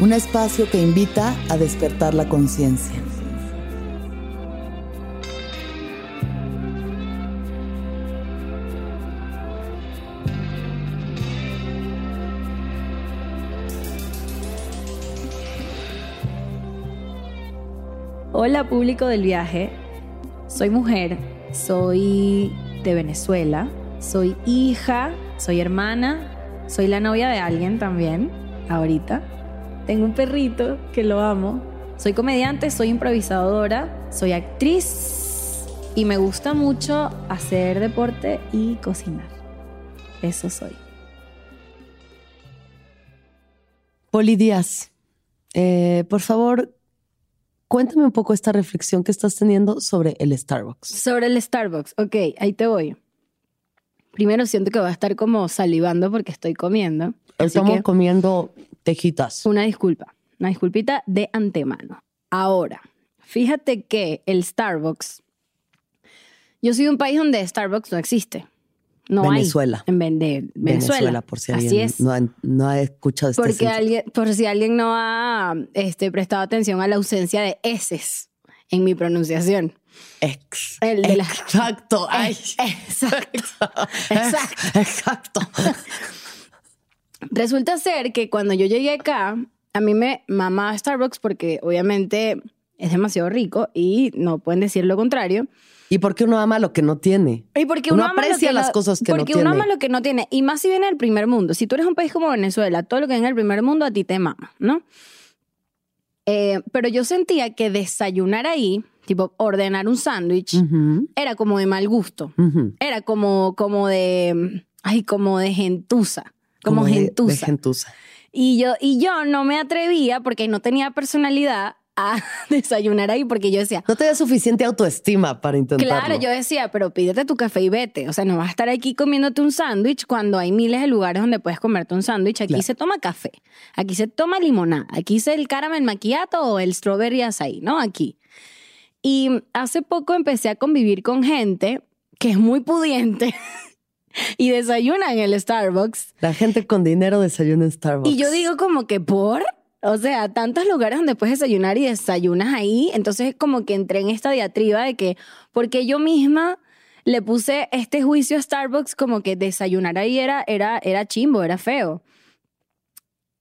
Un espacio que invita a despertar la conciencia. Hola público del viaje, soy mujer, soy de Venezuela, soy hija, soy hermana, soy la novia de alguien también, ahorita. Tengo un perrito que lo amo. Soy comediante, soy improvisadora, soy actriz y me gusta mucho hacer deporte y cocinar. Eso soy. Poli Díaz, eh, por favor, cuéntame un poco esta reflexión que estás teniendo sobre el Starbucks. Sobre el Starbucks, ok, ahí te voy. Primero siento que voy a estar como salivando porque estoy comiendo. Estamos comiendo tejitas. Una disculpa, una disculpita de antemano. Ahora, fíjate que el Starbucks, yo soy de un país donde Starbucks no existe. No Venezuela. Hay en vender. Venezuela. por si Así alguien es. no, ha, no ha escuchado este Porque alguien, por si alguien no ha este, prestado atención a la ausencia de S en mi pronunciación. Ex. El de la- Exacto. Ay. Exacto. Exacto. Exacto. Resulta ser que cuando yo llegué acá, a mí me mamaba Starbucks porque obviamente es demasiado rico y no pueden decir lo contrario. ¿Y por qué uno ama lo que no tiene? Y porque Uno uno, ama lo aprecia que las no- cosas que no Porque uno tiene. ama lo que no tiene. Y más si viene del primer mundo. Si tú eres un país como Venezuela, todo lo que viene del primer mundo a ti te mama, ¿no? Eh, pero yo sentía que desayunar ahí, tipo ordenar un sándwich, era como de mal gusto. Era como, como de, ay, como de gentuza. Como, de- de gentuza. gentuza. Y yo, y yo no me atrevía porque no tenía personalidad a desayunar ahí porque yo decía, No te da suficiente autoestima para intentarlo. claro, yo decía, pero pídete tu café y vete. O sea, no vas a estar aquí comiéndote un sándwich cuando hay miles de lugares donde puedes comerte un sándwich. Aquí Claro. se toma café, aquí se toma limonada, aquí se el caramel macchiato o el strawberry açaí, ¿no? Aquí. Y hace poco empecé a convivir con gente que es muy pudiente y desayuna en el Starbucks. La gente con dinero desayuna en Starbucks. Y yo digo como que por, o sea, tantos lugares donde puedes desayunar y desayunas ahí, entonces como que entré en esta diatriba de que, porque yo misma le puse este juicio a Starbucks como que desayunar ahí era, era, era chimbo, era feo.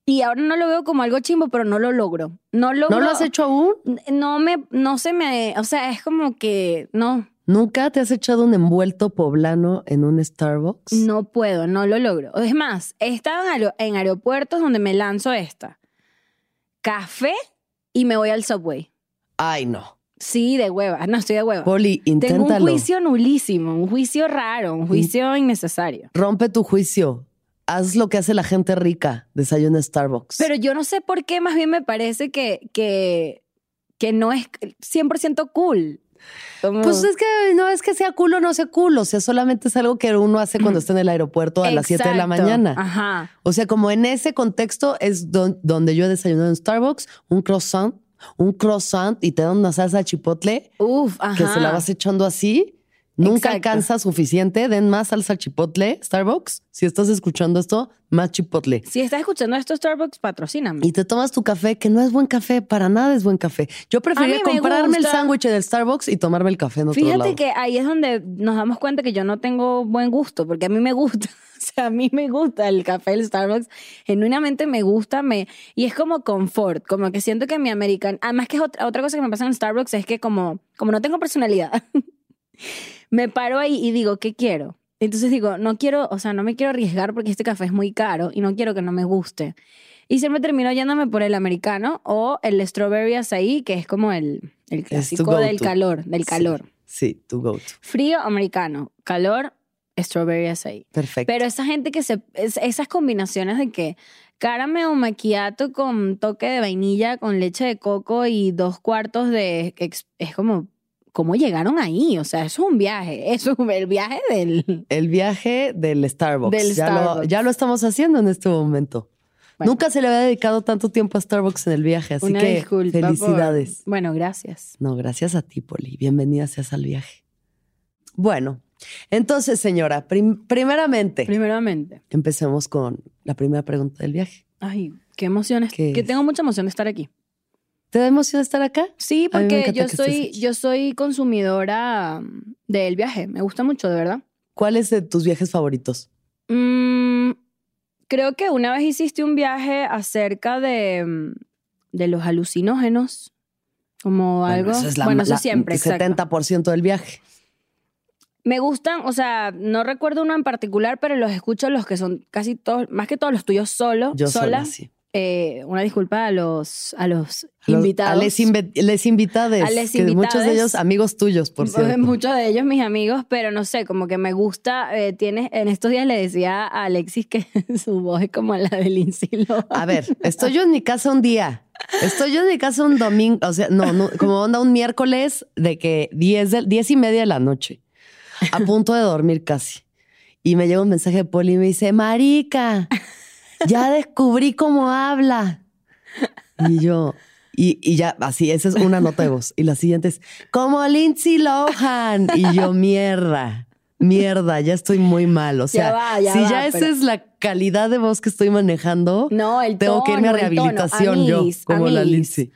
Y ahora no lo veo como algo chimbo, pero no lo logro. No logro. ¿No lo has hecho aún? No me, no se me, o sea, es como que no, ¿Nunca te has echado un envuelto poblano en un Starbucks? no puedo, no lo logro. Es más, he estado en, aero- en aeropuertos donde me lanzo esta. Café y me voy al subway. Ay, no. Sí, de hueva. No, estoy de hueva. Poli, Tengo un inténtalo. juicio nulísimo, un juicio raro, un juicio innecesario. Rompe tu juicio. Haz lo que hace la gente rica. Desayuna Starbucks. Pero yo no sé por qué, más bien me parece que, que, que no es 100% cool. Pues es que no es que sea culo o no sea culo. O sea, solamente es algo que uno hace cuando está en el aeropuerto a las 7 de la mañana. Ajá. O sea, como en ese contexto es don- donde yo he desayunado en Starbucks, un croissant, un croissant y te dan una salsa chipotle Uf, ajá. que se la vas echando así Nunca Exacto. alcanza suficiente. Den más salsa chipotle, Starbucks. Si estás escuchando esto, más chipotle. Si estás escuchando esto, Starbucks, patrocíname. Y te tomas tu café, que no es buen café, para nada es buen café. Yo preferiría A mí me comprarme el sándwich del Starbucks y tomarme el café en otro Fíjate lado. que ahí es donde nos damos cuenta que yo no tengo buen gusto, porque a mí me gusta. O sea, a mí me gusta el café del Starbucks. Genuinamente me gusta. Me, y es como confort. Como que siento que mi americano. Además, que es otra, otra cosa que me pasa en el Starbucks es que, como, como no tengo personalidad, me paro ahí y digo, ¿qué quiero? Entonces digo, no quiero, o sea, no me quiero arriesgar porque este café es muy caro y no quiero que no me guste. Y siempre termino yéndome por el americano o el strawberry açaí, que es como el, el clásico del calor, del calor. Sí, tu go-to. Frío americano, calor strawberry açaí. Perfecto. Pero esa gente que se es- esas combinaciones de que caramel o macchiato con toque de vainilla con leche de coco y dos cuartos de es como cómo llegaron ahí, o sea, eso es un viaje, eso es el viaje del el viaje del Starbucks. Del ya, Lo, Starbucks. ya lo estamos haciendo en este momento. Bueno. Nunca se le había dedicado tanto tiempo a Starbucks en el viaje, así Una que disculpa por- felicidades. Bueno, gracias. No, gracias a ti, Poli. Bienvenida seas al viaje. Bueno, entonces, señora, prim- primeramente, Primeramente, empecemos con la primera pregunta del viaje. ay, qué emociones, ¿Qué que tengo mucha emoción de estar aquí. ¿Te da emoción estar acá? Sí, porque yo soy yo soy consumidora mm, del viaje, me gusta mucho, de verdad. ¿Cuál es de tus viajes favoritos? Mm, creo que una vez hiciste un viaje acerca de, mm, de los alucinógenos. Como algo. Bueno, eso es la, bueno, eso la- siempre, exacto. 70% del viaje. Me gustan, o sea, no recuerdo uno en particular, pero los escucho los que son casi todos, más que todos los tuyos solo, Yo sola. sola, sí. Eh, una disculpa a los, a los invitados. A les, les invitades. A les que muchos invitades. de ellos amigos tuyos, por cierto. Muchos de ellos mis amigos, pero no sé, como que me gusta. eh, tienes, en estos días le decía a Alexis que su voz es como la de Lindsay Lohan. A ver, estoy yo en mi casa un día. Estoy yo en mi casa un domingo, o sea, no, no, como onda un miércoles de que 10, de, 10 y media de la noche, a punto de dormir casi. Y me llega un mensaje de Poli y me dice, Marica, ya descubrí cómo habla. Y yo, y, y ya, así, esa es una nota de voz. Y la siguiente es, como Lindsay Lohan. Y yo, mierda, mierda, ya estoy muy mal. O sea, Ya va, ya si va, ya esa pero- es la calidad de voz que estoy manejando, No, el tengo que irme a tono, tono. rehabilitación yo, Amis, como la. Lindsay.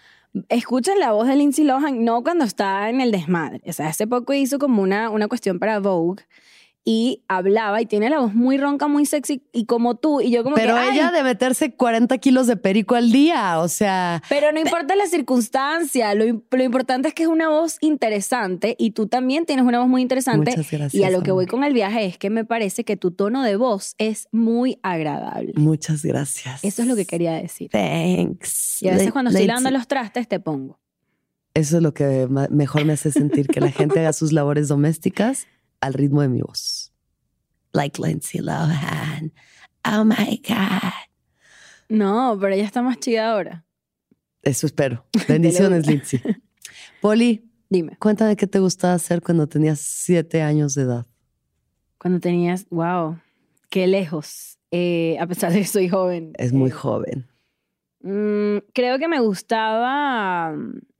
Escuchen la voz de Lindsay Lohan, no cuando está en el desmadre. O sea, hace poco hizo como una, una cuestión para Vogue y hablaba y tiene la voz muy ronca, muy sexy y como tú. Y yo como Pero que, "Ay, ella de meterse 40 kilos de perico al día, o sea, Pero no importa la circunstancia, lo, lo importante es que es una voz interesante y tú también tienes una voz muy interesante. Muchas gracias, y a lo que voy con el viaje es que me parece que tu tono de voz es muy agradable. muchas gracias. Eso es lo que quería decir. Thanks. Y a veces cuando estoy lavando los trastes te pongo. Eso es lo que mejor me hace sentir que la gente haga sus labores domésticas al ritmo de mi voz. Like Lindsay Lohan. Oh my God. No, pero ella está más chida ahora. Eso espero. Bendiciones, Lindsay. Poli, Dime, cuéntame qué te gustaba hacer cuando tenías siete años de edad. cuando tenías, wow, qué lejos. Eh, a pesar de que soy joven. Es muy Eh, joven. mm, creo que me gustaba,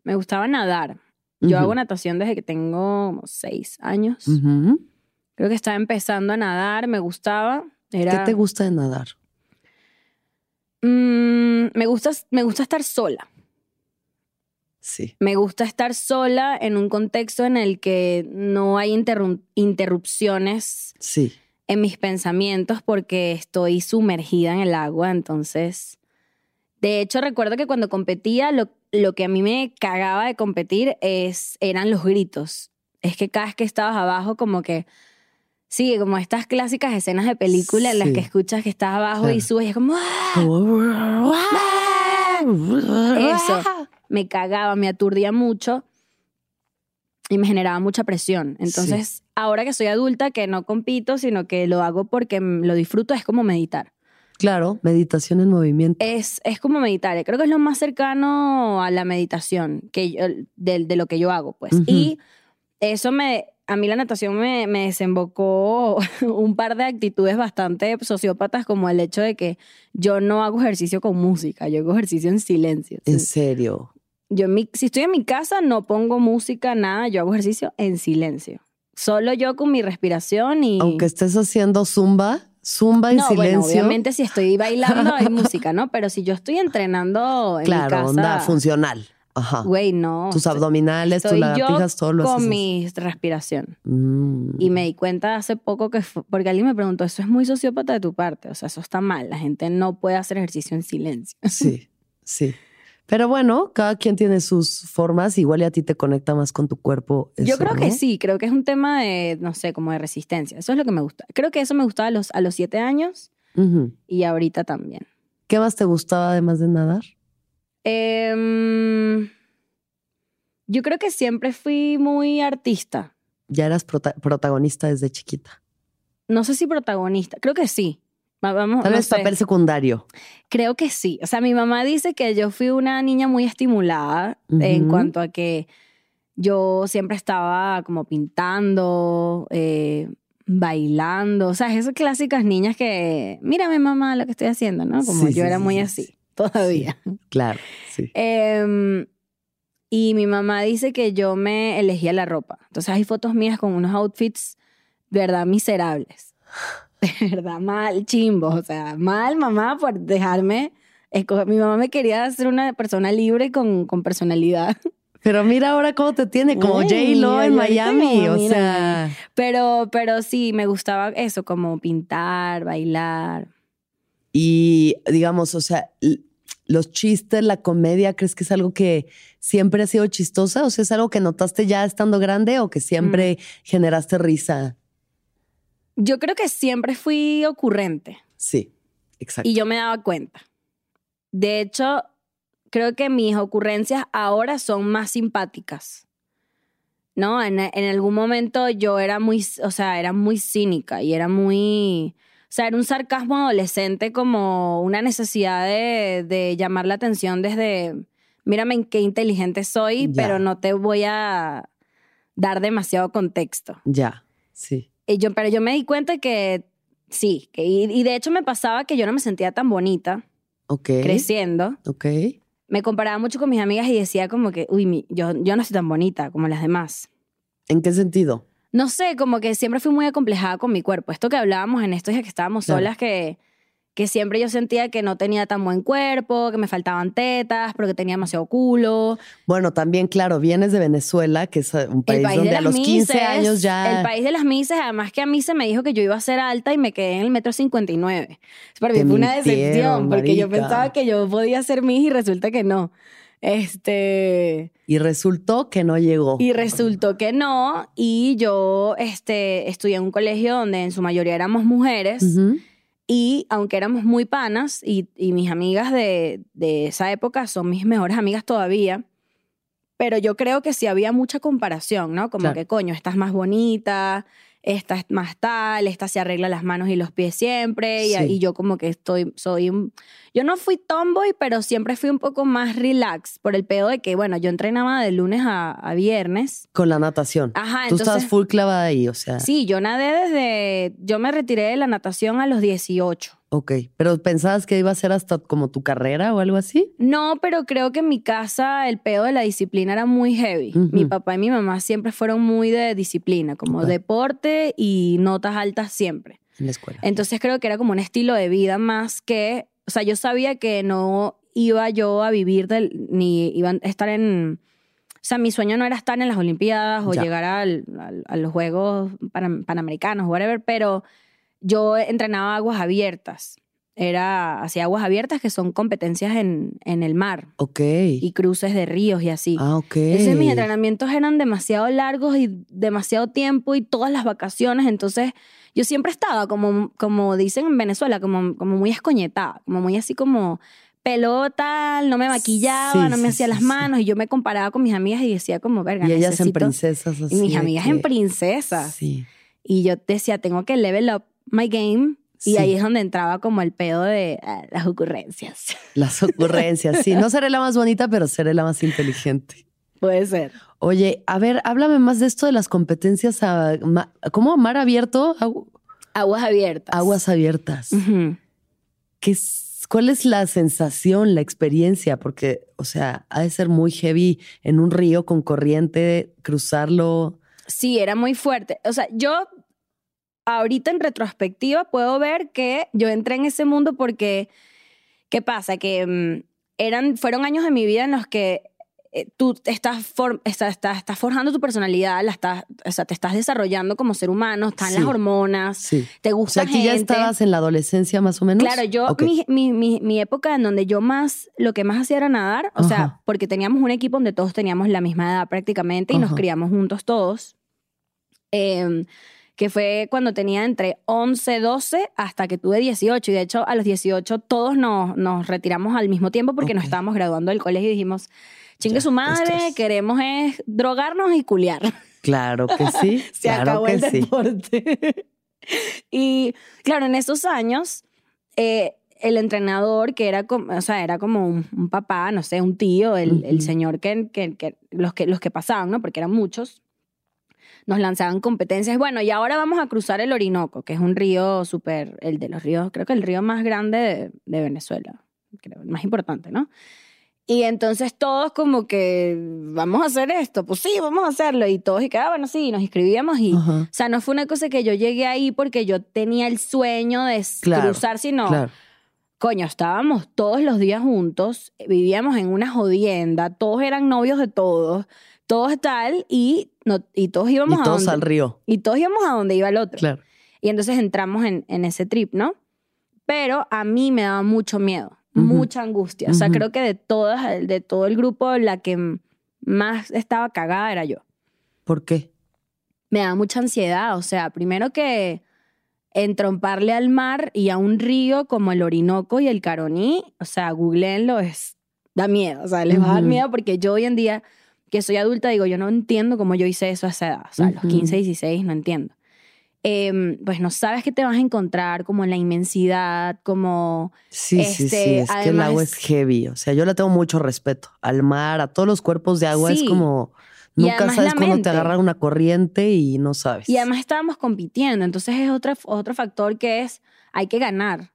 me gustaba nadar. Yo hago natación desde que tengo como seis años. Creo que estaba empezando a nadar, me gustaba. Era, ¿Qué te gusta de nadar? Mm, me, gusta, me gusta estar sola. Sí. Me gusta estar sola en un contexto en el que no hay interrupciones Sí. en mis pensamientos porque estoy sumergida en el agua. Entonces, de hecho, recuerdo que cuando competía, lo, lo que a mí me cagaba de competir es, eran los gritos. Es que cada vez que estabas abajo, como que. Sí, como estas clásicas escenas de película en las Sí. que escuchas que estás abajo y Claro. subes y es como. ¡ah! Eso. Me cagaba, me aturdía mucho y me generaba mucha presión. Entonces, ahora que soy adulta, que no compito, sino que lo hago porque lo disfruto, es como meditar. Claro, meditación en movimiento. Es, es como meditar. Creo que es lo más cercano a la meditación que yo- de, de lo que yo hago, pues. Y eso me... A mí la natación me, me desembocó un par de actitudes bastante sociópatas, como el hecho de que yo no hago ejercicio con música, yo hago ejercicio en silencio. En serio. Yo en mi- si estoy en mi casa no pongo música, nada, yo hago ejercicio en silencio. Solo yo con mi respiración y... Aunque estés haciendo zumba, zumba en no, bueno, silencio. obviamente si estoy bailando hay música, ¿no? Pero si yo estoy entrenando en mi claro, casa... onda funcional. Ajá. Güey, no. Tus estoy- abdominales, tus lagartijas, todo lo con mi respiración. Mm. Y me di cuenta hace poco que, fu- porque alguien me preguntó, eso es muy sociópata de tu parte, o sea, eso está mal, la gente no puede hacer ejercicio en silencio. Sí, sí. Pero bueno, cada quien tiene sus formas. Igual y a ti te conecta más con tu cuerpo. Yo creo que sí, creo que es un tema de, no sé, como de resistencia, eso es lo que me gusta. Creo que eso me gustaba a los, a los siete años y ahorita también. ¿Qué más te gustaba además de nadar? Em, yo creo que siempre fui muy artista, Ya eras prota- protagonista desde chiquita. no sé si protagonista, creo que sí. Va- Vamos, Tal no vez sé. papel secundario. Creo que sí. O sea, mi mamá dice que yo fui una niña muy estimulada en cuanto a que yo siempre estaba como pintando, eh, bailando. O sea, esas clásicas niñas que, mírame mamá lo que estoy haciendo, ¿no? Como Sí, yo sí, era sí, muy sí, así, sí. todavía. Claro, sí. Em, y mi mamá dice que yo me elegía la ropa. Entonces hay fotos mías con unos outfits de verdad miserables. De verdad mal, chimbos. O sea, mal mamá por dejarme escoger. Mi mamá me quería ser una persona libre con, con personalidad. Pero mira ahora cómo te tiene, como J-Lo en Miami. o mira. sea, Pero, pero sí, me gustaba eso, como pintar, bailar. y digamos, o sea, los chistes, la comedia, ¿crees que es algo que siempre ha sido chistosa? O sea, ¿es algo que notaste ya estando grande o que siempre generaste risa? Yo creo que siempre fui ocurrente. Sí, exacto. Y yo me daba cuenta. De hecho, creo que mis ocurrencias ahora son más simpáticas. ¿No? En, en algún momento yo era muy, o sea, era muy cínica y era muy, o sea, era un sarcasmo adolescente como una necesidad de, de llamar la atención desde, mírame en qué inteligente soy, Ya. pero no te voy a dar demasiado contexto. Ya, sí. Y yo, pero yo me di cuenta que sí, que, y, y de hecho me pasaba que yo no me sentía tan bonita creciendo. Ok. Me comparaba mucho con mis amigas y decía como que, uy, mi- yo, yo no soy tan bonita como las demás. ¿En qué sentido? No sé, como que siempre fui muy acomplejada con mi cuerpo. Esto que hablábamos en estos días que estábamos Claro. solas, que, que siempre yo sentía que no tenía tan buen cuerpo, que me faltaban tetas, pero que tenía demasiado culo. Bueno, también, claro, vienes de Venezuela, que es eh, un país, país donde de a los 15 mises, años ya. El país de las mises, además que a mí se me dijo que yo iba a ser alta y me quedé en el metro 59. Para mí Te fue una decepción, porque yo marica. pensaba que yo podía ser mis y resulta que no. Este. Y resultó que no llegó. Y resultó que no. Y yo este, estudié en un colegio donde en su mayoría éramos mujeres. Ujú. Y aunque éramos muy panas, y, y mis amigas de, de esa época son mis mejores amigas todavía, pero yo creo que sí había mucha comparación, ¿no? Como Claro. que, coño, esta es más bonita, esta es más tal, esta se arregla las manos y los pies siempre, y, Sí. y yo como que estoy, soy un... Yo no fui tomboy, pero siempre fui un poco más relax, por el pedo de que, bueno, yo entrenaba de lunes a, a viernes. Con la natación. Ajá, Tú entonces... estabas full clavada ahí, o sea. Sí, yo nadé desde... Yo me retiré de la natación a los 18. Ok. Pero pensabas que iba a ser hasta como tu carrera o algo así. No, pero creo que en mi casa el pedo de la disciplina era muy heavy. Ujú. Mi papá y mi mamá siempre fueron muy de disciplina, como deporte y notas altas siempre. En la escuela. Entonces creo que era como un estilo de vida más que, o sea, yo sabía que no iba yo a vivir del, ni iba a estar en, o sea, mi sueño no era estar en las Olimpiadas o Ya. llegar al- al- a los Juegos Panam- Panamericanos, whatever, pero yo entrenaba aguas abiertas. Era, hacía aguas abiertas que son competencias en, en el mar ok. y cruces de ríos y así. ah, ok. Entonces mis entrenamientos eran demasiado largos y demasiado tiempo y todas las vacaciones. Entonces yo siempre estaba como, como dicen en Venezuela, como, como muy escoñetada, como muy así como pelota, no me maquillaba, Sí, no me sí, hacía sí, las manos y yo me comparaba con mis amigas y decía como, verga, Y ellas en necesito-". princesas así. Y mis amigas que- en princesas. Sí. Y yo decía, tengo que level up my game. Y Sí. ahí es donde entraba como el pedo de ah, las ocurrencias. Las ocurrencias. Sí, no seré la más bonita, pero seré la más inteligente. Puede ser. Oye, a ver, háblame más de esto de las competencias. A, ma- ¿Cómo? ¿Mar abierto? Agu- Aguas abiertas. Aguas abiertas. ¿Qué es- ¿Cuál es la sensación, la experiencia? Porque, o sea, ha de ser muy heavy en un río con corriente, cruzarlo. Sí, era muy fuerte. O sea, yo ahorita en retrospectiva puedo ver que yo entré en ese mundo porque, ¿qué pasa? Que mm, eran, fueron años de mi vida en los que eh, tú estás, for- estás, estás, estás forjando tu personalidad, la estás, o sea, te estás desarrollando como ser humano, están Sí. las hormonas, Sí. te O gusta sea, aquí ya gente. estabas en la adolescencia más o menos. Claro, yo, Ok. mi, mi, mi, mi época en donde yo más, lo que más hacía era nadar, o sea, Ajá. porque teníamos un equipo donde todos teníamos la misma edad prácticamente y nos Ajá. criamos juntos todos, Em, que fue cuando tenía entre 11, 12 hasta que tuve 18 y de hecho a los 18 todos nos, nos retiramos al mismo tiempo porque nos Ok. estábamos graduando del colegio y dijimos, chingue Ya, su madre, es- queremos es drogarnos y culiar. Claro que sí. Se claro acabó que el sí. deporte. y claro, en esos años, eh, el entrenador, que era como, o sea, era como un, un papá, no sé, un tío, el, el Ujú. señor que, que, que- los que los que pasaban, ¿no? Porque eran muchos, nos lanzaban competencias. Bueno, y ahora vamos a cruzar el Orinoco, que es un río súper, el de los ríos, creo que el río más grande de, de Venezuela, creo, el más importante, ¿no? Y entonces todos como que, vamos a hacer esto, pues sí, vamos a hacerlo. Y todos, y que, ah, bueno, sí, nos inscribíamos y... Ajá. O sea, no fue una cosa que yo llegué ahí porque yo tenía el sueño de Claro, cruzar, sino, Claro. coño, estábamos todos los días juntos, vivíamos en una jodienda, todos eran novios de todos, todos tal, y, no, y todos íbamos Y a todos donde, al río. y todos íbamos a donde iba el otro. Claro. Y entonces entramos en, en ese trip, ¿no? Pero a mí me daba mucho miedo, Ujú. mucha angustia. O sea, creo que de todas, de todo el grupo, la que más estaba cagada era yo ¿Por qué? me da mucha ansiedad. O sea, primero que entromparle al mar y a un río como el Orinoco y el Caroní, o sea, googleenlo, es, da miedo. O sea, les va a dar miedo porque yo hoy en día, que soy adulta, digo, yo no entiendo cómo yo hice eso a esa edad. O sea, a los Ujú. 15, 16, no entiendo. Em, pues no sabes qué te vas a encontrar, como en la inmensidad, como... Sí, sí, sí. Este, Es que el agua además- es heavy. O sea, yo le tengo mucho respeto al mar, a todos los cuerpos de agua. Sí. Es como. Nunca además sabes cuándo te agarra una corriente y no sabes. Y además estábamos compitiendo, entonces es otro, otro factor que es, hay que ganar.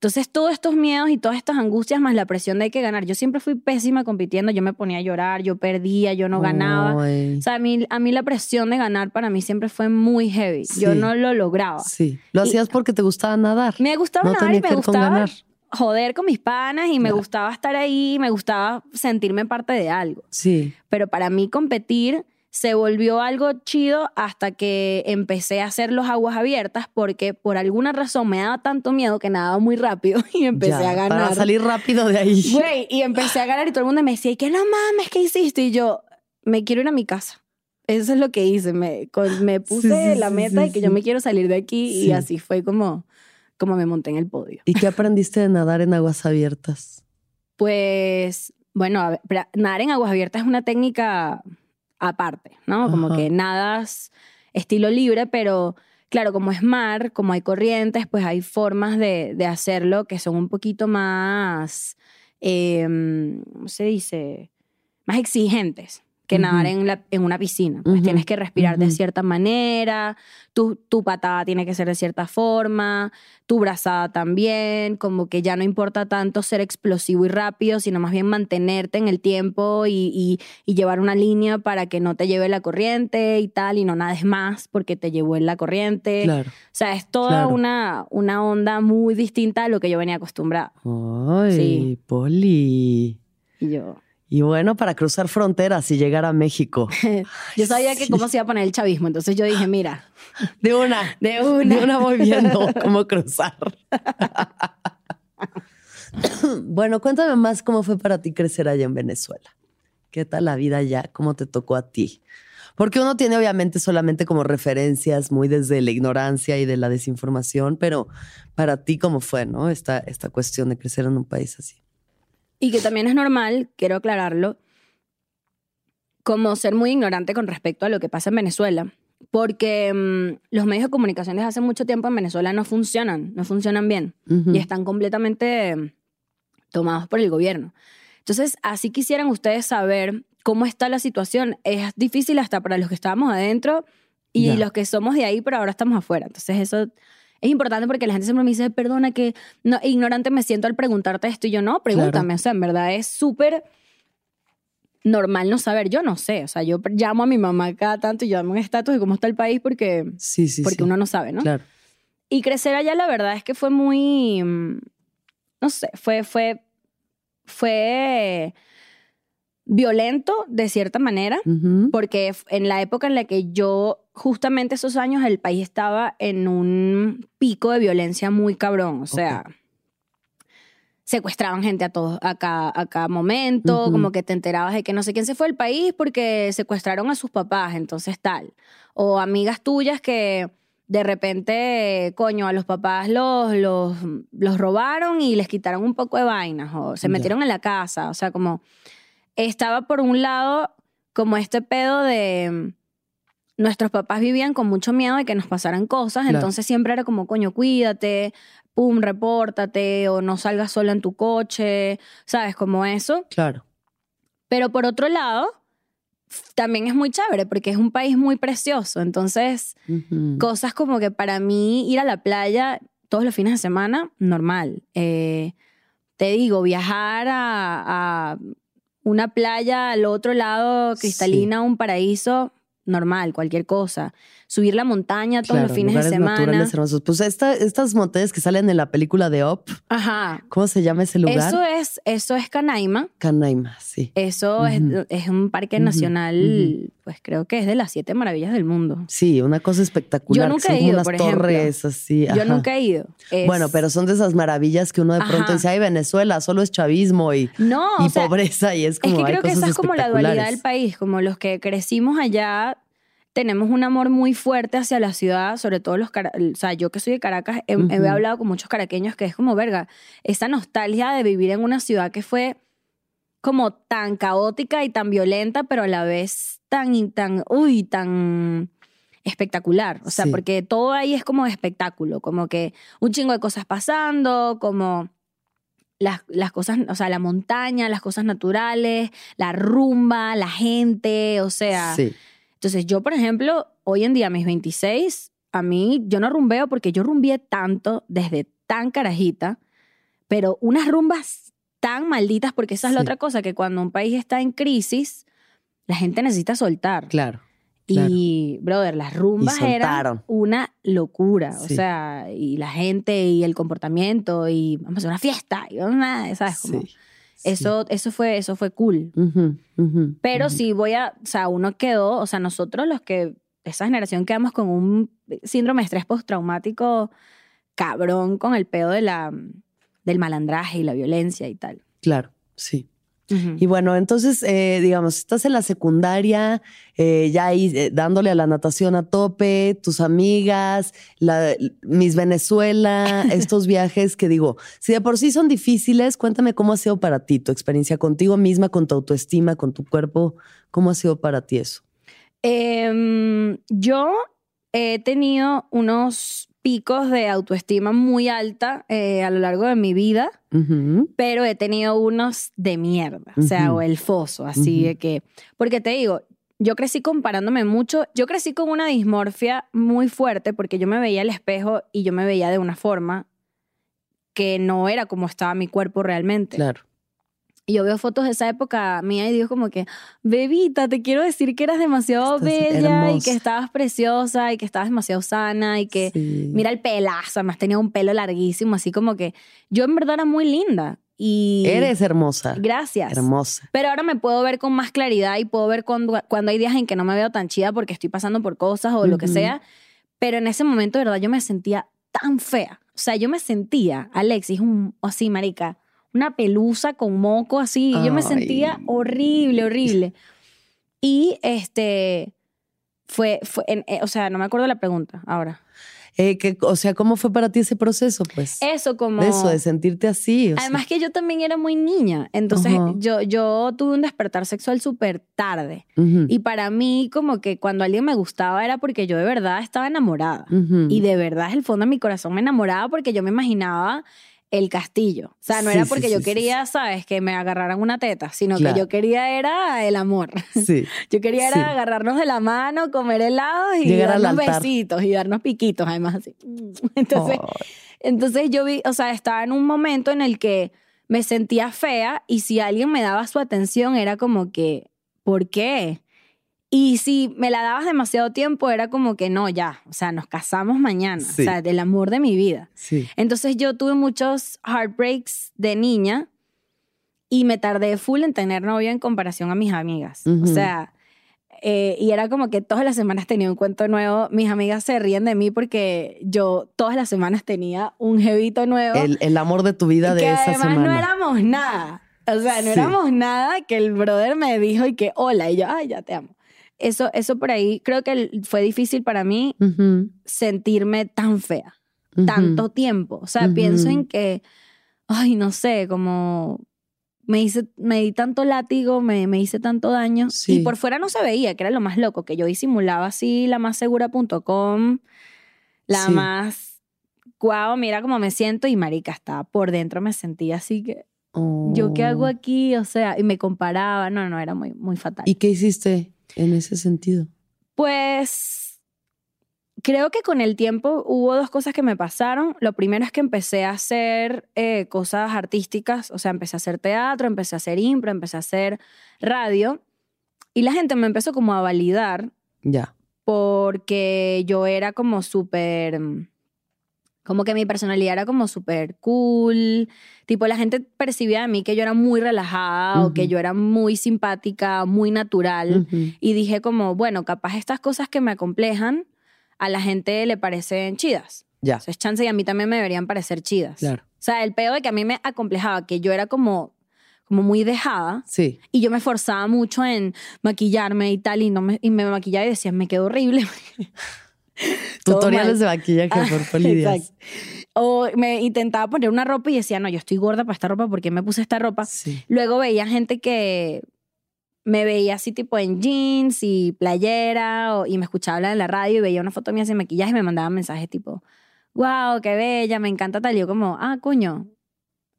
Entonces todos estos miedos y todas estas angustias más la presión de hay que ganar. Yo siempre fui pésima compitiendo, yo me ponía a llorar, yo perdía, yo no ganaba. O sea, a mí, a mí la presión de ganar para mí siempre fue muy heavy. Yo no lo lograba. Sí. Lo Y- hacías porque te gustaba nadar. Me gustaba No nadar y me gustaba ganar. joder con mis panas y me Claro. gustaba estar ahí, me gustaba sentirme parte de algo. Sí. Pero para mí competir se volvió algo chido hasta que empecé a hacer los aguas abiertas porque por alguna razón me daba tanto miedo que nadaba muy rápido y empecé Ya, a ganar. Para salir rápido de ahí. Güey, y empecé a ganar y todo el mundo me decía, ¿y qué no mames? ¿Qué hiciste? Y yo, me quiero ir a mi casa. Eso es lo que hice. Me, con- me puse sí, la meta sí, de que yo me quiero salir de aquí y así fue como, como me monté en el podio. ¿Y qué aprendiste de nadar en aguas abiertas? Pues, bueno, ver, nadar en aguas abiertas es una técnica aparte, ¿no? Como Ajá. que nadas estilo libre, pero claro, como es mar, como hay corrientes, pues hay formas de, de hacerlo que son un poquito más, eh, ¿cómo se dice? Más exigentes que nadar en, la- en una piscina. Pues tienes que respirar de cierta manera, tu, tu patada tiene que ser de cierta forma, tu brazada también, como que ya no importa tanto ser explosivo y rápido, sino más bien mantenerte en el tiempo y, y- y llevar una línea para que no te lleve la corriente y tal, y no nades más porque te llevó en la corriente. Claro. O sea, es toda Claro. una, una onda muy distinta a lo que yo venía acostumbrada. Ay, Sí. Poli. Y yo, Y bueno, para cruzar fronteras y llegar a México. yo sabía que cómo se iba a poner el chavismo, entonces yo dije, mira, De una. de una. De una voy viendo cómo cruzar. bueno, cuéntame más cómo fue para ti crecer allá en Venezuela. ¿Qué tal la vida allá? ¿Cómo te tocó a ti? Porque uno tiene obviamente solamente como referencias muy desde la ignorancia y de la desinformación, pero para ti cómo fue, ¿no? Esta, esta cuestión de crecer en un país así. Y que también es normal, quiero aclararlo, como ser muy ignorante con respecto a lo que pasa en Venezuela. Porque mm, los medios de comunicación desde hace mucho tiempo en Venezuela no funcionan, no funcionan bien. Ujú. y están completamente tomados por el gobierno. Entonces, así quisieran ustedes saber cómo está la situación. Es difícil hasta para los que estábamos adentro y Ya. los que somos de ahí, pero ahora estamos afuera. Entonces, eso es importante porque la gente siempre me dice, perdona que no, ignorante me siento al preguntarte esto y yo no, pregúntame. O sea, en verdad es súper normal no saber. Yo no sé, o sea, yo llamo a mi mamá cada tanto y llamo un estatus de cómo está el país porque, Sí, sí, porque sí. uno no sabe, ¿no? Claro. Y crecer allá, la verdad es que fue muy. No sé, fue. fue fue violento de cierta manera, porque en la época en la que yo, justamente esos años, el país estaba en un pico de violencia muy cabrón. O sea, secuestraban gente a todos, a cada, a cada momento, como que te enterabas de que no sé quién se fue del país porque secuestraron a sus papás, entonces tal. O amigas tuyas que de repente, coño, a los papás los, los, los robaron y les quitaron un poco de vainas, o se metieron en la casa, o sea, como estaba por un lado como este pedo de nuestros papás vivían con mucho miedo de que nos pasaran cosas, Claro. entonces siempre era como, coño, cuídate, pum, repórtate o no salgas sola en tu coche, ¿sabes? Como eso. Claro. Pero por otro lado, también es muy chévere porque es un país muy precioso, entonces cosas como que para mí ir a la playa todos los fines de semana, normal. Eh, te digo, viajar a, a una playa al otro lado, cristalina, un paraíso, normal, cualquier cosa. Subir la montaña todos Claro, los fines de semana. hermosos. Pues esta- estas montañas que salen en la película de Up, Ajá. ¿cómo se llama ese lugar? Eso es, eso es Canaima. Canaima, sí. Eso es- es, un parque nacional, pues creo que es de las siete maravillas del mundo. Sí, una cosa espectacular. Yo que nunca he ido, unas por ejemplo. torres así. Yo nunca he ido. Es- Bueno, pero son de esas maravillas que uno de pronto Ajá. dice, ay, Venezuela, solo es chavismo y, No, y o sea, pobreza y es Es como que hay creo que esa es como la dualidad del país, como los que crecimos allá tenemos un amor muy fuerte hacia la ciudad, sobre todo los, cara- o sea, yo que soy de Caracas, he, he hablado con muchos caraqueños que es como, verga, esa nostalgia de vivir en una ciudad que fue como tan caótica y tan violenta, pero a la vez tan, y tan, uy, tan espectacular. O sea, Sí. porque todo ahí es como espectáculo, como que un chingo de cosas pasando, como las, las cosas, o sea, la montaña, las cosas naturales, la rumba, la gente, o sea. Sí, Entonces, yo, por ejemplo, hoy en día, a mis 26, a mí, yo no rumbeo porque yo rumbié tanto desde tan carajita, pero unas rumbas tan malditas, porque esa es la otra cosa, que cuando un país está en crisis, la gente necesita soltar. claro. claro. Y, brother, las rumbas eran una locura. O sea, y la gente y el comportamiento y vamos a hacer una fiesta y una, ¿sabes? Como, Sí, sí. Eso, eso, fue, eso fue cool. Pero sí voy a, o sea, uno quedó, o sea, nosotros los que, esa generación quedamos con un síndrome de estrés postraumático cabrón con el pedo de la, del malandraje y la violencia y tal. Claro, sí. Y bueno, entonces, eh, digamos, estás en la secundaria, eh, ya ahí eh, dándole a la natación a tope, tus amigas, la, Miss Venezuela, estos viajes que digo, si de por sí son difíciles, cuéntame cómo ha sido para ti, tu experiencia contigo misma, con tu autoestima, con tu cuerpo, ¿cómo ha sido para ti eso? Em, yo he tenido unos picos de autoestima muy alta eh, a lo largo de mi vida, pero he tenido unos de mierda, o sea, o el foso, así de que, porque te digo, yo crecí comparándome mucho, yo crecí con una dismorfia muy fuerte porque yo me veía al espejo y yo me veía de una forma que no era como estaba mi cuerpo realmente. Claro. Y yo veo fotos de esa época mía y digo como que, bebita, te quiero decir que eras demasiado Estás bella y que estabas preciosa y que estabas demasiado sana y que Sí. mira el pelazo, además tenía un pelo larguísimo, así como que yo en verdad era muy linda. Y Eres hermosa. Gracias. Hermosa. Pero ahora me puedo ver con más claridad y puedo ver cuando, cuando hay días en que no me veo tan chida porque estoy pasando por cosas o lo que sea. Pero en ese momento, de verdad, yo me sentía tan fea. O sea, yo me sentía, Alexis, un, así, marica, una pelusa con moco así. Yo me sentía horrible, horrible. Y este, fue, fue en- eh, o sea, no me acuerdo la pregunta ahora. Eh, que, o sea, ¿cómo fue para ti ese proceso? Pues Eso como... de eso, de sentirte así. sea. Además que yo también era muy niña, entonces yo, yo tuve un despertar sexual súper tarde. Y para mí, como que cuando alguien me gustaba era porque yo de verdad estaba enamorada. Y de verdad, el fondo de mi corazón me enamoraba porque yo me imaginaba el castillo. O sea, no Sí, era porque sí, yo sí, quería, ¿sabes?, que me agarraran una teta, sino Claro. que yo quería era el amor. Sí. Yo quería era agarrarnos de la mano, comer helados y Llegar darnos besitos y darnos piquitos, además así. Entonces, entonces yo vi, o sea, estaba en un momento en el que me sentía fea y si alguien me daba su atención era como que, ¿por qué? Y si me la dabas demasiado tiempo era como que no, ya, o sea, nos casamos mañana, Sí. o sea, del amor de mi vida. Sí. Entonces yo tuve muchos heartbreaks de niña y me tardé full en tener novio en comparación a mis amigas. O sea, eh, y era como que todas las semanas tenía un cuento nuevo. Mis amigas se ríen de mí porque yo todas las semanas tenía un jevito nuevo. El, el amor de tu vida de que esa además semana. no éramos nada. O sea, no Sí. éramos nada que el brother me dijo y que hola. Y yo, ay, ya te amo. Eso, eso por ahí creo que fue difícil para mí sentirme tan fea tanto tiempo. O sea, pienso en que, ay, no sé, como me hice, me di tanto látigo, me, me hice tanto daño. Sí. Y por fuera no se veía, que era lo más loco, que yo disimulaba así la más segura.com, la Sí. más, guau, mira cómo me siento y marica, estaba por dentro, me sentía así que, ¿yo qué hago Oh. aquí? O sea, y me comparaba, no, no, era muy, muy fatal. ¿Y qué hiciste en ese sentido? Pues creo que con el tiempo hubo dos cosas que me pasaron. Lo primero es que empecé a hacer eh, cosas artísticas, o sea, empecé a hacer teatro, empecé a hacer impro, empecé a hacer radio. Y la gente me empezó como a validar Ya. porque yo era como súper, como que mi personalidad era como súper cool, tipo la gente percibía de mí que yo era muy relajada o que yo era muy simpática, muy natural. Ujú. Y dije como, bueno, capaz estas cosas que me acomplejan a la gente le parecen chidas. Ya. Entonces, chance y a mí también me deberían parecer chidas. Claro. O sea, el peor de que a mí me acomplejaba, que yo era como, como muy dejada Sí. y yo me esforzaba mucho en maquillarme y tal, y, no me, y me maquillaba y decía, me quedó horrible. Tutoriales de maquillaje Ah, por Poli Díaz. exacto. O me intentaba poner una ropa y decía, no, yo estoy gorda para esta ropa, ¿por qué me puse esta ropa? Sí. Luego veía gente que me veía así tipo en jeans y playera o- y me escuchaba hablar en la radio y veía una foto mía sin maquillaje y me mandaba mensajes tipo, wow, qué bella, me encanta tal. Y yo como, ah, coño,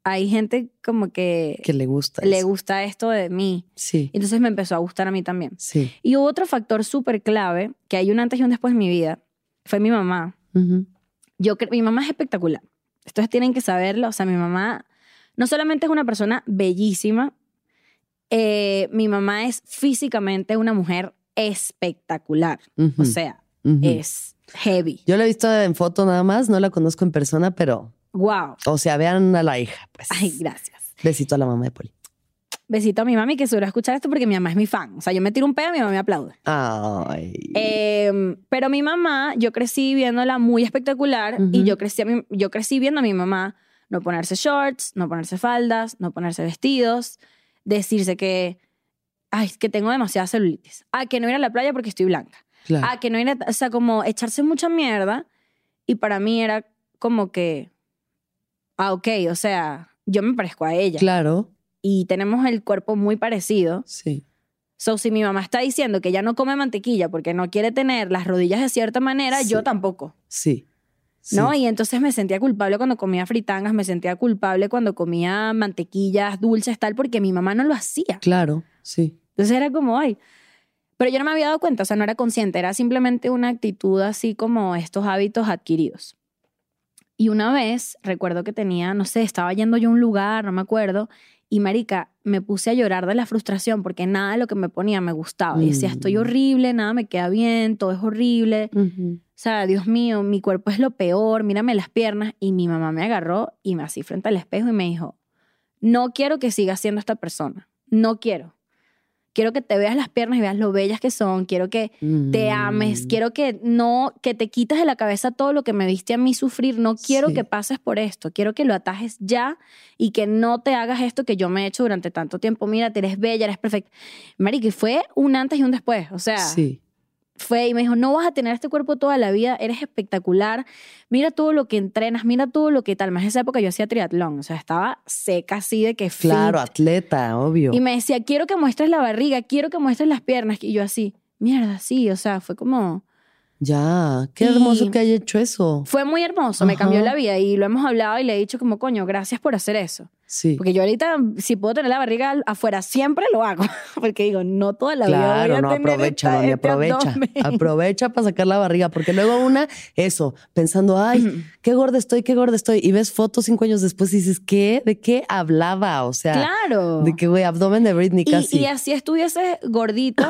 hay gente como que, Que le gusta. le eso. gusta esto de mí. Sí. Entonces me empezó a gustar a mí también. Sí. Y otro factor súper clave, que hay un antes y un después en mi vida, fue mi mamá. Ujú. Yo, cre- mi mamá es espectacular. Ustedes tienen que saberlo. O sea, mi mamá no solamente es una persona bellísima, eh, mi mamá es físicamente una mujer espectacular. Ujú. O sea, es heavy. Yo la he visto en foto nada más, no la conozco en persona, pero, Wow. o sea, vean a la hija, pues. Ay, gracias. Besito a la mamá de Poli. Besito a mi mami que seguro a escuchar esto porque mi mamá es mi fan. O sea, yo me tiro un pedo y mi mamá me aplaude. Ay. Eh, pero mi mamá, yo crecí viéndola muy espectacular y Ujú. yo crecí, a mi- yo crecí viendo a mi mamá no ponerse shorts, no ponerse faldas, no ponerse vestidos, decirse que, ay, que tengo demasiada celulitis. Ah, que no ir a la playa porque estoy blanca. claro. Ah, que no ir a, o sea, como echarse mucha mierda y para mí era como que, ah, ok, o sea, yo me parezco a ella Claro. Y tenemos el cuerpo muy parecido. Sí. So, si mi mamá está diciendo que ella no come mantequilla porque no quiere tener las rodillas de cierta manera, Sí. yo tampoco, Sí. sí. ¿no? Y entonces me sentía culpable cuando comía fritangas, me sentía culpable cuando comía mantequillas dulces, tal, porque mi mamá no lo hacía. Claro. Sí. Entonces era como, ay. Pero yo no me había dado cuenta, o sea, no era consciente, era simplemente una actitud así como estos hábitos adquiridos. Y una vez, recuerdo que tenía, no sé, estaba yendo yo a un lugar, no me acuerdo, y marica, me puse a llorar de la frustración porque nada de lo que me ponía me gustaba. Y decía, Mm. estoy horrible, nada me queda bien, todo es horrible. Ujú. O sea, Dios mío, mi cuerpo es lo peor, mírame las piernas. Y mi mamá me agarró y me así frente al espejo y me dijo, no quiero que sigas siendo esta persona, no quiero. Quiero que te veas las piernas y veas lo bellas que son, quiero que te ames, Mm. quiero que no, que te quites de la cabeza todo lo que me viste a mí sufrir, no quiero Sí. que pases por esto, quiero que lo atajes ya y que no te hagas esto que yo me he hecho durante tanto tiempo, mira, te eres bella, eres perfecta. Marica, y fue un antes y un después, o sea, Sí. Fue y me dijo, no vas a tener este cuerpo toda la vida, eres espectacular, mira todo lo que entrenas, mira todo lo que tal, más en esa época yo hacía triatlón, o sea, estaba seca así de que fit. Claro, atleta, obvio. Y me decía, quiero que muestres la barriga, quiero que muestres las piernas. Y yo así, mierda, sí, o sea, fue como... Ya, qué Y- hermoso que haya hecho eso. Fue muy hermoso, me Ajá. cambió la vida y lo hemos hablado y le he dicho como, coño, gracias por hacer eso. Sí. Porque yo ahorita, si puedo tener la barriga afuera, siempre lo hago. Porque digo, no toda la vida Claro, no, tener aprovecha, esta- mami, este aprovecha. Aprovecha para sacar la barriga, porque luego una, eso, pensando, ay, qué gorda estoy, qué gorda estoy, y ves fotos cinco años después y dices, ¿qué? ¿De qué hablaba? O sea, Claro. de que, güey, abdomen de Britney casi. y así estuvieses gordito,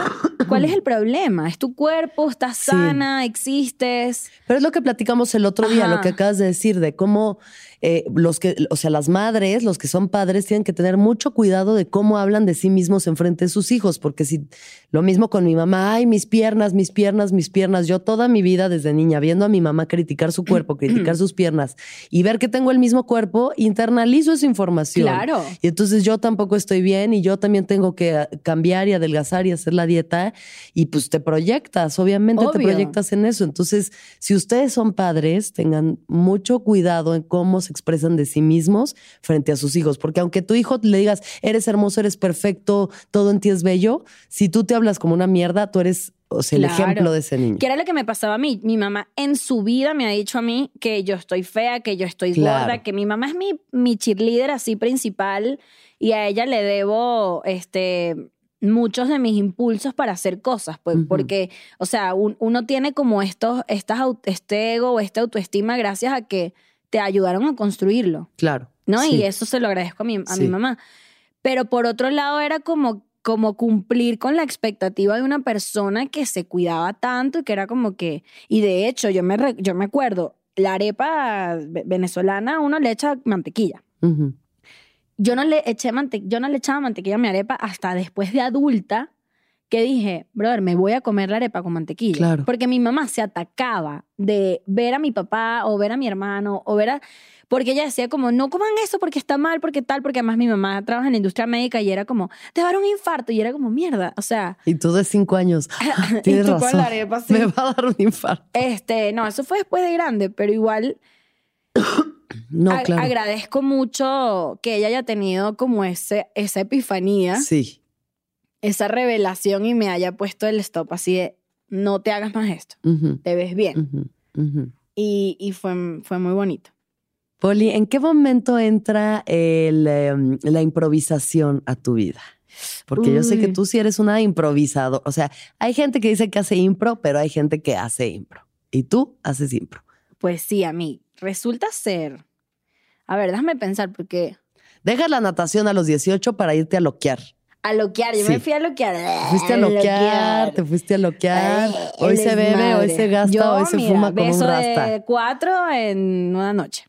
¿cuál es el problema? Es tu cuerpo, estás Sí. sana, existes. Pero es lo que platicamos el otro día, Ajá. lo que acabas de decir, de cómo eh, los que, o sea, las madres, los que son padres, tienen que tener mucho cuidado de cómo hablan de sí mismos en frente de sus hijos, porque si lo mismo con mi mamá, ay, mis piernas, mis piernas, mis piernas, yo toda mi vida desde niña viendo a mi mamá criticar su cuerpo, criticar sus piernas y ver que tengo el mismo cuerpo, internalizo esa información. Claro. Y entonces yo tampoco estoy bien y yo también tengo que ah, cambiar y adelgazar y hacer la dieta y pues te proyectas, obviamente te proyectas en eso. Entonces, si ustedes son padres, tengan mucho cuidado en cómo se expresan de sí mismos frente a sus hijos, porque aunque tu hijo le digas, eres hermoso, eres perfecto, todo en ti es bello, si tú te hablas como una mierda, tú eres o sea, el Claro. ejemplo de ese niño. Que era lo que me pasaba a mí. Mi mamá en su vida me ha dicho a mí que yo estoy fea, que yo estoy Claro. gorda, que mi mamá es mi, mi cheerleader así principal y a ella le debo este muchos de mis impulsos para hacer cosas, pues, Ujú. porque, o sea, un- uno tiene como estos, estas, este ego o esta autoestima gracias a que te ayudaron a construirlo. Claro. ¿no? Sí. Y eso se lo agradezco a mi, a Sí. mi mamá. Pero por otro lado era como, como cumplir con la expectativa de una persona que se cuidaba tanto y que era como que... Y de hecho, yo me, re- yo me acuerdo, la arepa ve- venezolana uno le echa mantequilla. Yo no le eché mante yo no le echaba mantequilla a mi arepa hasta después de adulta que dije, brother, me voy a comer la arepa con mantequilla. Claro. Porque mi mamá se atacaba de ver a mi papá o ver a mi hermano o ver a... Porque ella decía como, no coman eso porque está mal, porque tal, porque además mi mamá trabaja en la industria médica y era como, te va a dar un infarto. Y era como, mierda, o sea... Y tú de cinco años. Tienes tú con razón. la arepa así. Me va a dar un infarto. Este, no, eso fue después de grande, pero igual No, a- claro. agradezco mucho que ella haya tenido como ese, esa epifanía. Sí. Esa revelación y me haya puesto el stop así de no te hagas más esto, te ves bien. Y, y fue, fue muy bonito. Poli, ¿en qué momento entra el, em, la improvisación a tu vida? Porque yo sé que tú sí eres una improvisadora. O sea, hay gente que dice que hace impro, pero hay gente que hace impro. Y tú haces impro. Pues sí, a mí resulta ser... A ver, déjame pensar porque... Dejas la natación a los 18 para irte a loquear. A loquear, yo Sí. me fui a loquear. Fuiste a loquear, te fuiste a loquear. Ay, Hoy se bebe, hoy se gasta, Yo, hoy se mira, fuma como un beso rasta. de cuatro en una noche.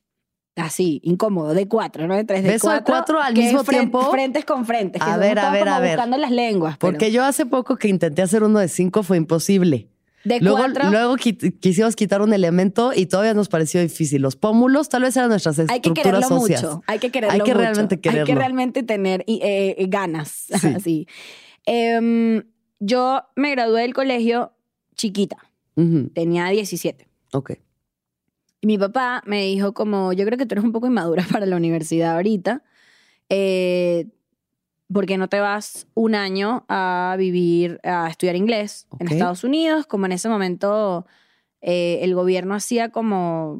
Así, incómodo, de cuatro, no de tres, de ¿Beso de cuatro. cuatro al mismo tiempo? Frentes con frentes. A ver, a ver, a ver. buscando las lenguas. pero- Porque yo hace poco que intenté hacer uno de cinco fue imposible. De Luego, cuatro, luego qui- quisimos quitar un elemento y todavía nos pareció difícil. Los pómulos tal vez eran nuestras hay que estructuras quererlo óseas. mucho. Hay que quererlo Hay que mucho. realmente Hay quererlo. que realmente tener eh, ganas. Sí. Así. Em, yo me gradué del colegio chiquita. Ujú, Tenía 17. Ok. Y mi papá me dijo como, yo creo que tú eres un poco inmadura para la universidad ahorita. Eh, ¿Por qué no te vas un año a vivir, a estudiar inglés en Ok. Estados Unidos? Como en ese momento eh, el gobierno hacía como,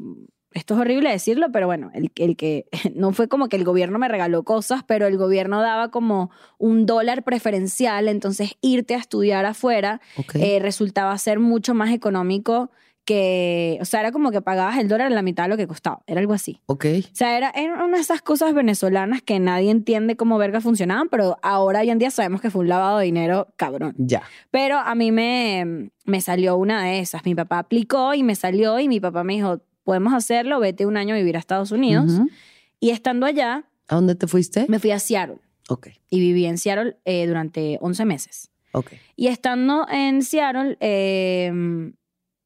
esto es horrible decirlo, pero bueno, el, el que, no fue como que el gobierno me regaló cosas, pero el gobierno daba como un dólar preferencial, entonces irte a estudiar afuera eh, resultaba ser mucho más económico que, o sea, era como que pagabas el dólar en la mitad de lo que costaba, era algo así. ok. O sea, era, era una de esas cosas venezolanas que nadie entiende cómo verga funcionaban, pero ahora hoy en día sabemos que fue un lavado de dinero cabrón. Ya. Pero a mí me, me salió una de esas. Mi papá aplicó y me salió y mi papá me dijo, podemos hacerlo, vete un año a vivir a Estados Unidos. Y estando allá, ¿A dónde te fuiste? me fui a Seattle Ok. y viví en Seattle eh, durante 11 meses. Ok. Y estando en Seattle, eh,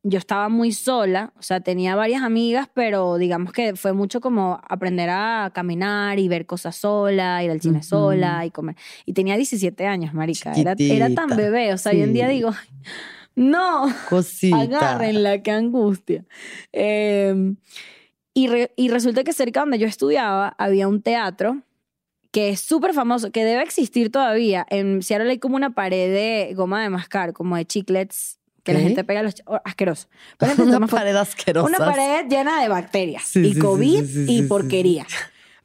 yo estaba muy sola, o sea, tenía varias amigas, pero digamos que fue mucho como aprender a caminar y ver cosas sola, ir al cine Ujú. sola y comer. Y tenía 17 años, marica. Era, era tan bebé, o sea, hoy en día Sí. digo, no, Cosita. agárrenla, qué angustia. Eh, y, re- y resulta que cerca donde yo estudiaba había un teatro que es súper famoso, que debe existir todavía. En Seattle hay como una pared de goma de mascar, como de chiclets, que la gente pega los... oh, asqueroso. Pero la gente Una pared asquerosa. una pared llena de bacterias Sí, y sí, COVID sí, y porquería.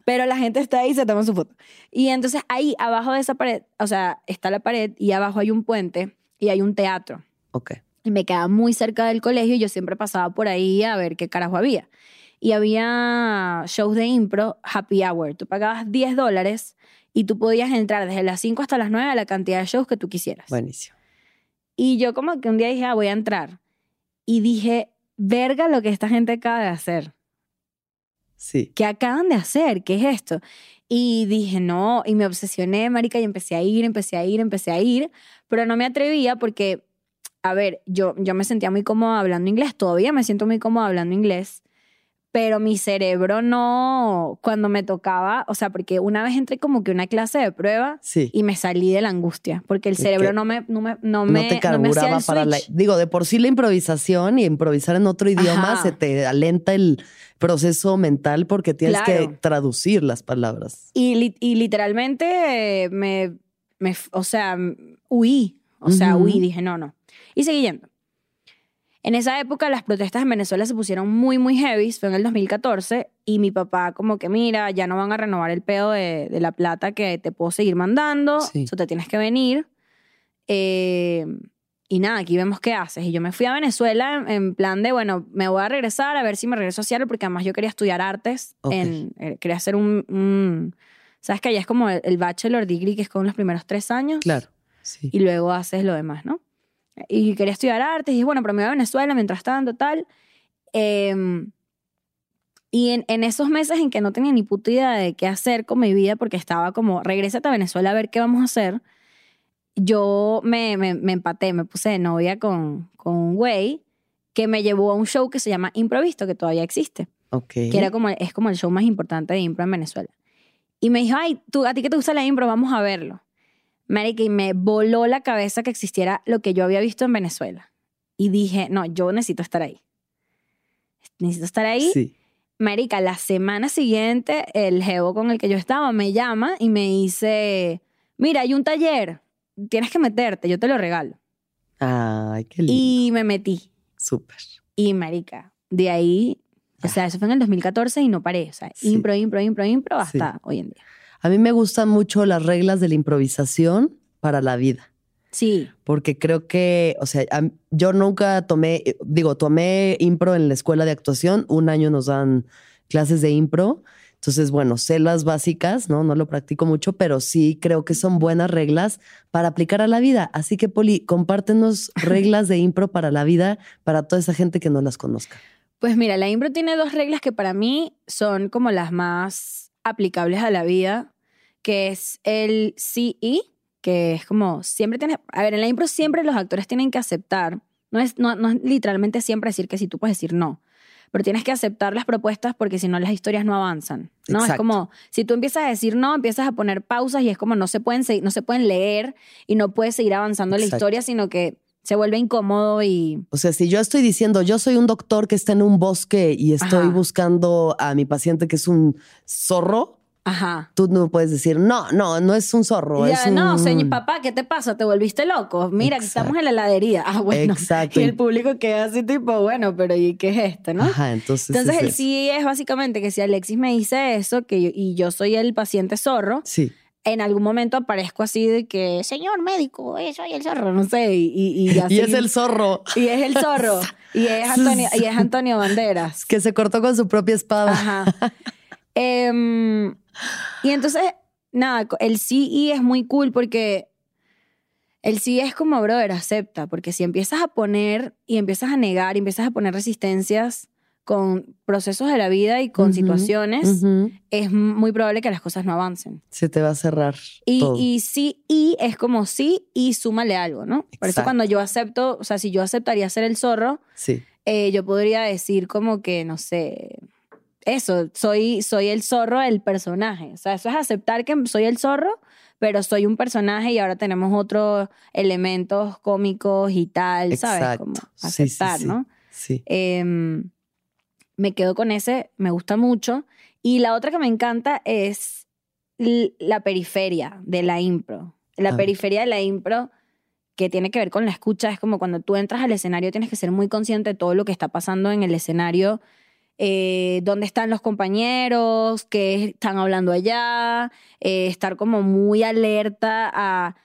Pero la gente está ahí y se toma su foto. Y entonces ahí, abajo de esa pared, o sea, está la pared y abajo hay un puente y hay un teatro. Ok. Y me quedaba muy cerca del colegio y yo siempre pasaba por ahí a ver qué carajo había. Y había shows de impro, happy hour. Tú pagabas 10 dólares y tú podías entrar desde las 5 hasta las 9 a la cantidad de shows que tú quisieras. Buenísimo. Y yo como que un día dije, ah, voy a entrar. Y dije, verga lo que esta gente acaba de hacer. Sí. ¿Qué acaban de hacer? ¿Qué es esto? Y dije, no, y me obsesioné, marica, y empecé a ir, empecé a ir, empecé a ir, pero no me atrevía porque, a ver, yo, yo me sentía muy cómoda hablando inglés, todavía me siento muy cómoda hablando inglés, pero mi cerebro no, cuando me tocaba, o sea, porque una vez entré como que una clase de prueba Sí. y me salí de la angustia, porque el ¿Y cerebro no me, no me, no no me, te no me carburaba para la... Digo, de por sí la improvisación y improvisar en otro idioma Ajá. se te alenta el proceso mental porque tienes Claro. que traducir las palabras. Y, li- y literalmente me, me, o sea, huí. O sea, Ujú. huí. Dije, no, no. Y seguí yendo. En esa época las protestas en Venezuela se pusieron muy, muy heavy. Fue en el 2014. Y mi papá como que, mira, ya no van a renovar el pedo de, de la plata que te puedo seguir mandando. Sí. Eso te tienes que venir. Eh, y nada, aquí vemos qué haces. Y yo me fui a Venezuela en, en plan de, bueno, me voy a regresar a ver si me regreso a Seattle porque además yo quería estudiar artes. Ok. En, eh, quería hacer un, un- ¿Sabes que allá es como el, el bachelor degree que es con los primeros tres años? Claro. Sí. Y luego haces lo demás, ¿no? Y quería estudiar artes y dije, bueno, pero me voy a Venezuela mientras tanto, tal. Em, y en, en esos meses en que no tenía ni puta idea de qué hacer con mi vida, porque estaba como, regrésate a Venezuela a ver qué vamos a hacer, yo me, me, me empaté, me puse de novia con, con un güey que me llevó a un show que se llama Improvisto, que todavía existe, Ok. que era como, es como el show más importante de impro en Venezuela. Y me dijo, ay, tú, a ti que te gusta la impro, vamos a verlo. Marica, y me voló la cabeza que existiera lo que yo había visto en Venezuela. Y dije, no, yo necesito estar ahí. Necesito estar ahí. Sí. Marica, la semana siguiente, el jevo con el que yo estaba me llama y me dice, mira, hay un taller, tienes que meterte, yo te lo regalo. Ay, qué lindo. Y me metí. Súper. Y marica, de ahí, o sea, eso fue en el 2014 y no paré. O sea, Sí. impro, impro, impro, impro hasta Sí. hoy en día. A mí me gustan mucho las reglas de la improvisación para la vida. Sí, porque creo que, o sea, yo nunca tomé, eh, digo, tomé impro en la escuela de actuación, un año nos dan clases de impro, entonces, bueno, sé las básicas, ¿no? No lo practico mucho, pero sí creo que son buenas reglas para aplicar a la vida. Así que, Poli, compártenos reglas de impro para la vida, para toda esa gente que no las conozca. Pues mira, la impro tiene dos reglas que para mí son como las más aplicables a la vida, que es el CE, que es como siempre tienes, a ver, en la impro siempre los actores tienen que aceptar, no es, no, no es literalmente siempre decir que sí, tú puedes decir no, pero tienes que aceptar las propuestas porque si no las historias no avanzan, ¿no? Es como, si tú empiezas a decir no, empiezas a poner pausas y es como no se pueden, seguir- no se pueden leer y no puedes seguir avanzando la Exacto. historia, sino que se vuelve incómodo y... O sea, si yo estoy diciendo, yo soy un doctor que está en un bosque y estoy Ajá. buscando a mi paciente que es un zorro, Ajá. tú no puedes decir, no, no, no es un zorro. Es ya, no, señor papá, ¿qué te pasa? ¿Te volviste loco? Mira, Exacto. estamos en la heladería. Ah, bueno. Exacto. Y el público queda así tipo, bueno, pero ¿y qué es esto, no? Ajá, entonces. Entonces el sí es básicamente que si Alexis me dice eso que yo- y yo soy el paciente zorro, Sí, en algún momento aparezco así de que, señor médico, eh, soy el zorro, no sé, y, y, y y es el zorro Y es el zorro. y, es Antonio, y es Antonio Banderas. que se cortó con su propia espada. Ajá. Em, y entonces, nada, el sí y es muy cool porque el sí es como, brother, acepta, porque si empiezas a poner y empiezas a negar y empiezas a poner resistencias con procesos de la vida y con Ujú, situaciones, Ujú. es muy probable que las cosas no avancen. Se te va a cerrar Y, todo. y sí y es como sí y súmale algo, ¿no? Por eso Exacto. cuando yo acepto, o sea, si yo aceptaría ser el zorro, sí, eh, yo podría decir como que, no sé, eso, soy, soy el zorro del personaje. O sea, eso es aceptar que soy el zorro, pero soy un personaje y ahora tenemos otros elementos cómicos y tal, ¿sabes? Exacto. Como sí, aceptar, sí. ¿no? sí. Em, me quedo con ese, me gusta mucho. Y la otra que me encanta es la periferia de la impro. La A ver. periferia de la impro que tiene que ver con la escucha es como cuando tú entras al escenario tienes que ser muy consciente de todo lo que está pasando en el escenario eh, dónde están los compañeros, qué están hablando allá, eh, estar como muy alerta a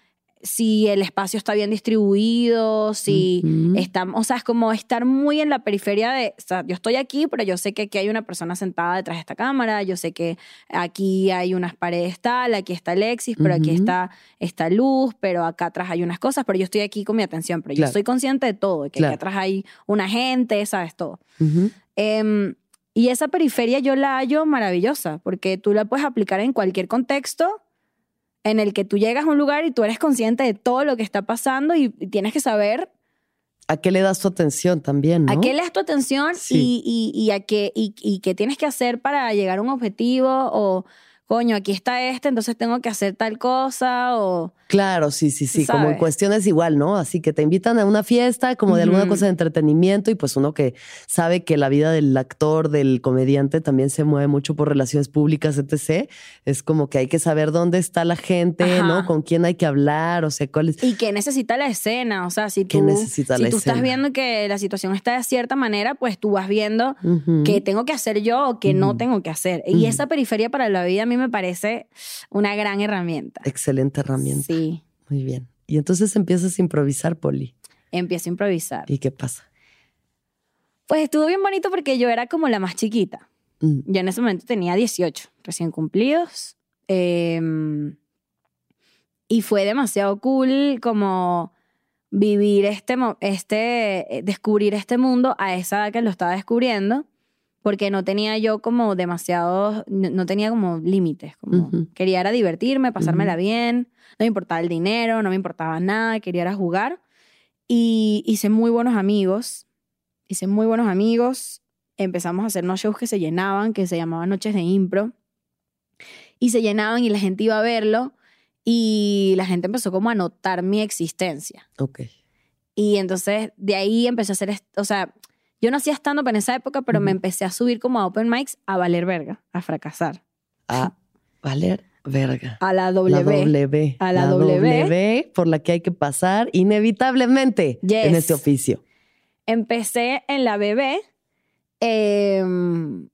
si el espacio está bien distribuido, si estamos, o sea, es como estar muy en la periferia de, o sea, yo estoy aquí, pero yo sé que aquí hay una persona sentada detrás de esta cámara, yo sé que aquí hay unas paredes tal, aquí está Alexis, pero aquí está esta luz, pero acá atrás hay unas cosas, pero yo estoy aquí con mi atención, pero Claro. yo soy consciente de todo, de que Claro. aquí atrás hay una gente, sabes todo. Em, y esa periferia yo la hallo maravillosa, porque tú la puedes aplicar en cualquier contexto en el que tú llegas a un lugar y tú eres consciente de todo lo que está pasando y, y tienes que saber ¿A qué le das tu atención también, no? a qué le das tu atención Sí. y, y- y a qué, y, y qué tienes que hacer para llegar a un objetivo o, coño, aquí está este, entonces tengo que hacer tal cosa o... Claro, sí, sí, sí, como en cuestiones igual, ¿no? Así que te invitan a una fiesta, como de alguna cosa de entretenimiento, y pues uno que sabe que la vida del actor, del comediante, también se mueve mucho por relaciones públicas, etc. Es como que hay que saber dónde está la gente, Ajá. ¿no? Con quién hay que hablar, o sea, cuál es. ¿Y qué necesita la escena? O sea, si ¿Qué tú, necesita si la tú estás escena? viendo que la situación está de cierta manera, pues tú vas viendo Ujú. qué tengo que hacer yo o qué no Ujú. tengo que hacer. Y esa periferia para la vida a mí me parece una gran herramienta. Excelente herramienta. Sí, Muy bien. Y entonces empiezas a improvisar, Poli. empiezo a improvisar. ¿Y qué pasa? Pues estuvo bien bonito porque yo era como la más chiquita. Mm, Yo en ese momento tenía 18 recién cumplidos. eh, y fue demasiado cool como vivir este, este, eh, descubrir este mundo a esa edad que lo estaba descubriendo, porque no tenía yo como demasiados, no, no tenía como límites. Como. Quería era divertirme, pasármela bien, no me importaba el dinero, no me importaba nada, quería era jugar. Y hice muy buenos amigos, hice muy buenos amigos, empezamos a hacer unos shows que se llenaban, que se llamaban Noches de Impro, y se llenaban y la gente iba a verlo, y la gente empezó como a notar mi existencia. ok. Y entonces de ahí empecé a hacer, o sea, yo no hacía stand-up en esa época, pero me empecé a subir como a open mics a valer verga, a fracasar. A valer verga. A la W. La W. A la W. W por la que hay que pasar inevitablemente Yes. en este oficio. Empecé en la BB em,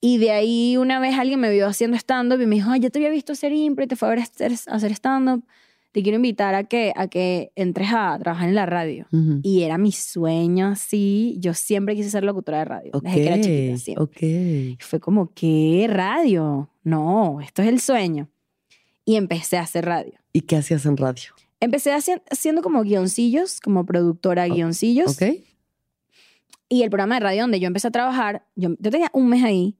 y de ahí una vez alguien me vio haciendo stand-up y me dijo, ay, yo te había visto hacer impro y te fue a ver hacer, hacer stand-up. Te quiero invitar a que, a que entres a trabajar en la radio. Ujú. Y era mi sueño así. Yo siempre quise ser locutora de radio. Ok, Desde que era chiquita, siempre. Y fue como, ¿qué radio? No, esto es el sueño. Y empecé a hacer radio. ¿Y qué hacías en radio? Empecé haci- haciendo como guioncillos, como productora de guioncillos. ¿Ok? Y el programa de radio donde yo empecé a trabajar, yo, yo tenía un mes ahí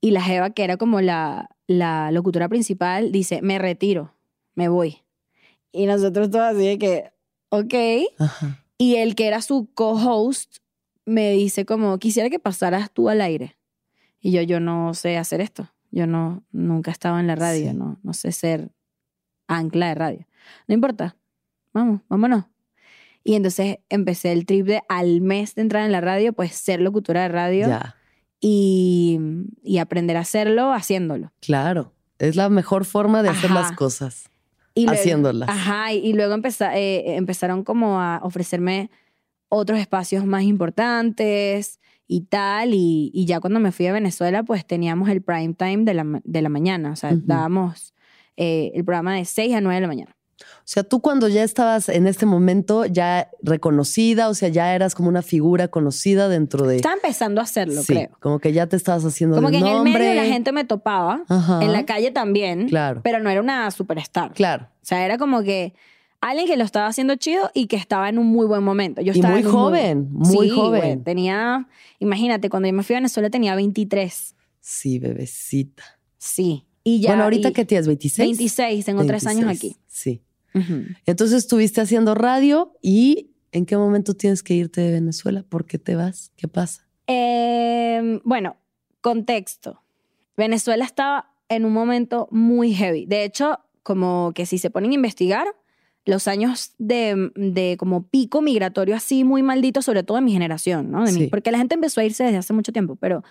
y la Jeva, que era como la, la locutora principal, dice, me retiro, me voy. Y nosotros todos así de que, ok. Ajá. Y el que era su co-host me dice como, quisiera que pasaras tú al aire. Y yo, yo no sé hacer esto. Yo no, nunca estaba en la radio, Sí. no, no sé ser ancla de radio. No importa, vamos, vámonos. Y entonces empecé el trip de al mes de entrar en la radio, pues ser locutora de radio Ya, y, y aprender a hacerlo haciéndolo. claro. Es la mejor forma de hacer Ajá. las cosas. Y luego- Haciéndolas. Ajá, y, luego empeza- eh, empezaron como a ofrecerme otros espacios más importantes y tal, y, y ya cuando me fui a Venezuela, pues teníamos el prime time de la, de la mañana, o sea, dábamos eh, el programa de 6 a 9 de la mañana. O sea, tú cuando ya estabas en este momento ya reconocida, o sea, ya eras como una figura conocida dentro de... Estaba empezando a hacerlo, sí, creo. como que ya te estabas haciendo Como que en el medio la gente me topaba, Ajá. en la calle también, Claro. pero no era una superstar. Claro. O sea, era como que alguien que lo estaba haciendo chido y que estaba en un muy buen momento. Yo Y estaba muy en un joven, muy Sí, joven. güey, tenía, imagínate, cuando yo me fui a Venezuela tenía 23. Sí, bebecita. Sí. Y ya. bueno, ahorita que tienes 26. 26, tengo tres años 26, aquí. Sí. Entonces estuviste haciendo radio y ¿en qué momento tienes que irte de Venezuela? ¿Por qué te vas? ¿Qué pasa? Eh, bueno, contexto. Venezuela estaba en un momento muy heavy. De hecho, como que si se ponen a investigar, los años de, de como pico migratorio así muy maldito, sobre todo de mi generación, ¿no? De mí, porque la gente empezó a irse desde hace mucho tiempo, pero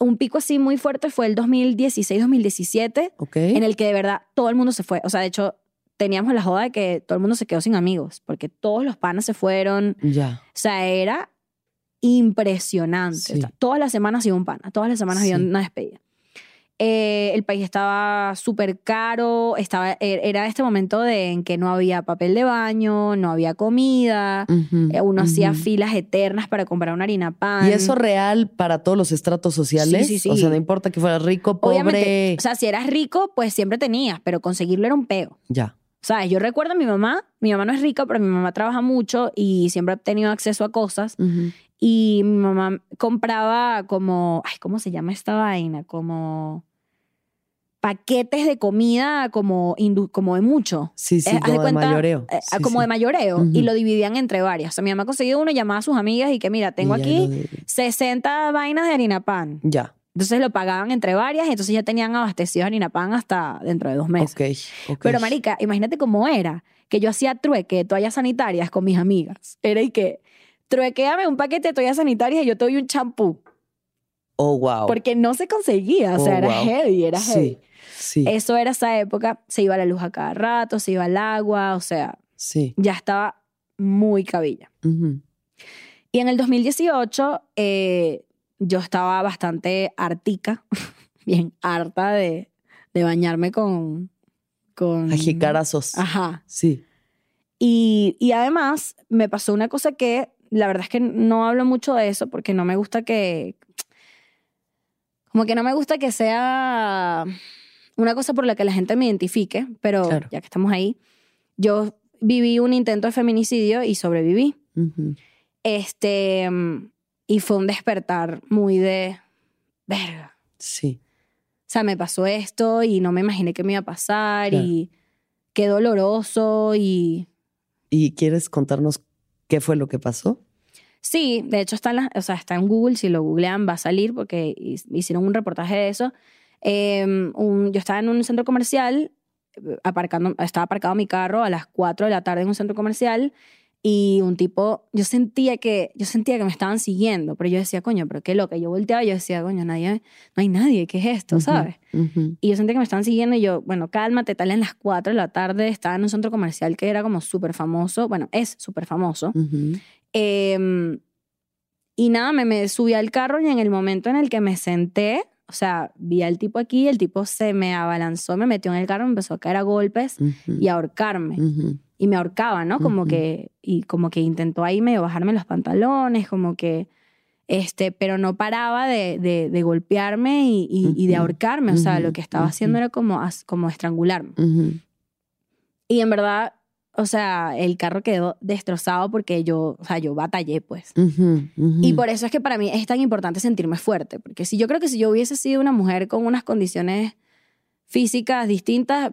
un pico así muy fuerte fue el 2016-2017, ¿Ok? en el que de verdad todo el mundo se fue. O sea, de hecho, teníamos la joda de que todo el mundo se quedó sin amigos, porque todos los panas se fueron. Ya. O sea, era impresionante. Sí. O sea, todas las semanas iba un pana, todas las semanas había Sí. una despedida. Eh, el país estaba súper caro, estaba, er- era este momento de, en que no había papel de baño, no había comida, eh, uno hacía filas eternas para comprar una harina pan. ¿Y eso real para todos los estratos sociales? Sí, sí, sí. O sea, no importa que fueras rico, pobre. Obviamente, o sea, si eras rico, pues siempre tenías, pero conseguirlo era un peo. ya. ¿Sabes? Yo recuerdo a mi mamá, mi mamá no es rica, pero mi mamá trabaja mucho y siempre ha tenido acceso a cosas. Y mi mamá compraba como, ay, ¿cómo se llama esta vaina? Como paquetes de comida como, como de mucho. Sí, sí, Eh, como de cuenta, mayoreo. eh, Sí, como sí. de mayoreo. Y lo dividían entre varias. O sea, mi mamá conseguía uno, llamaba a sus amigas y que, mira, tengo Y aquí lo de- 60 vainas de harina pan. Ya. Entonces lo pagaban entre varias y entonces ya tenían abastecido harina pan hasta dentro de dos meses. Ok, ok. Pero, marica, imagínate cómo era que yo hacía trueque de toallas sanitarias con mis amigas. Era y que, truequeame un paquete de toallas sanitarias y yo te doy un champú. Oh, wow. Porque no se conseguía. O sea, Oh, era wow. heavy, era heavy. Sí, sí, Eso era esa época. Se iba la luz a cada rato, se iba el agua. O sea, sí. ya estaba muy cabilla. Y en el 2018, eh, yo estaba bastante hartica, bien harta de, de bañarme con... con Ajicarazos. Ajá. Sí. Y, y además me pasó una cosa que la verdad es que no hablo mucho de eso porque no me gusta que... Como que no me gusta que sea una cosa por la que la gente me identifique, pero Claro. ya que estamos ahí, yo viví un intento de feminicidio y sobreviví. Este, mm, y fue un despertar muy de, verga. Sí. O sea, me pasó esto y no me imaginé que me iba a pasar Claro. y qué doloroso y... ¿Y quieres contarnos qué fue lo que pasó? Sí, de hecho está en, la- o sea, está en Google, si lo googlean va a salir porque hi- hicieron un reportaje de eso. Eh, un- yo estaba en un centro comercial, eh, aparcando, estaba aparcado mi carro a las 4 de la tarde en un centro comercial y un tipo, yo sentía que, yo sentía que me estaban siguiendo, pero yo decía, coño, pero qué loca. Yo volteaba y yo decía, coño, nadie, no hay nadie, ¿qué es esto? Ujú, ¿Sabes? ujú. Y yo sentía que me estaban siguiendo y yo, bueno, cálmate, tal, en las 4 de la tarde estaba en un centro comercial que era como súper famoso, bueno, es súper famoso. Ujú. Eh, y nada, me, me subí al carro y en el momento en el que me senté, o sea, vi al tipo aquí, el tipo se me abalanzó, me metió en el carro, me empezó a caer a golpes y a ahorcarme. Y me ahorcaba, ¿no? Como que, y como que intentó ahí medio bajarme los pantalones, como que, este, pero no paraba de, de, de golpearme y, y- y de ahorcarme. O sea, lo que estaba haciendo era como, como estrangularme. Y en verdad, o sea, el carro quedó destrozado porque yo, o sea, yo batallé, pues. Y por eso es que para mí es tan importante sentirme fuerte, porque si yo creo que si yo hubiese sido una mujer con unas condiciones físicas distintas,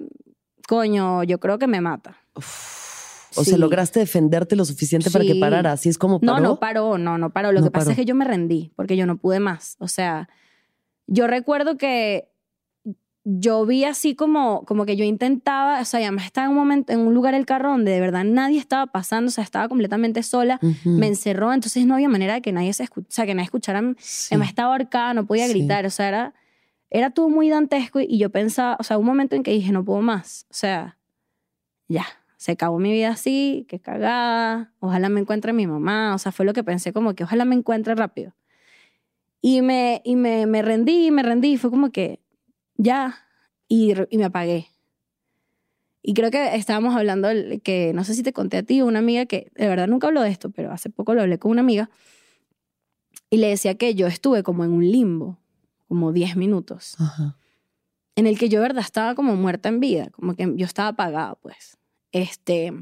coño, yo creo que me mata. O Sí. sea, lograste defenderte lo suficiente para que parara. Así es como paró. No, no paró, no, no paró. Lo No que pasa paró. es que yo me rendí, porque yo no pude más. O sea, yo recuerdo que yo vi así como, como que yo intentaba, o sea, además estaba en un momento, en un lugar el carro donde de verdad nadie estaba pasando, o sea, estaba completamente sola, me encerró, entonces no había manera de que nadie se escu- o sea, que nadie escuchara Sí. Estaba ahorcada, no podía Sí. gritar, o sea, era, era todo muy dantesco y, y yo pensaba, o sea, un momento en que dije, no puedo más, o sea, ya, se acabó mi vida así, qué cagada, ojalá me encuentre mi mamá, o sea, fue lo que pensé como que ojalá me encuentre rápido. Y me, y me, me rendí, me rendí, fue como que ya, y, me apagué. Y creo que estábamos hablando, que no sé si te conté a ti, una amiga que de verdad nunca habló de esto, pero hace poco lo hablé con una amiga y le decía que yo estuve como en un limbo, como 10 minutos, Ajá. en el que yo de verdad estaba como muerta en vida, como que yo estaba apagada, pues. Este.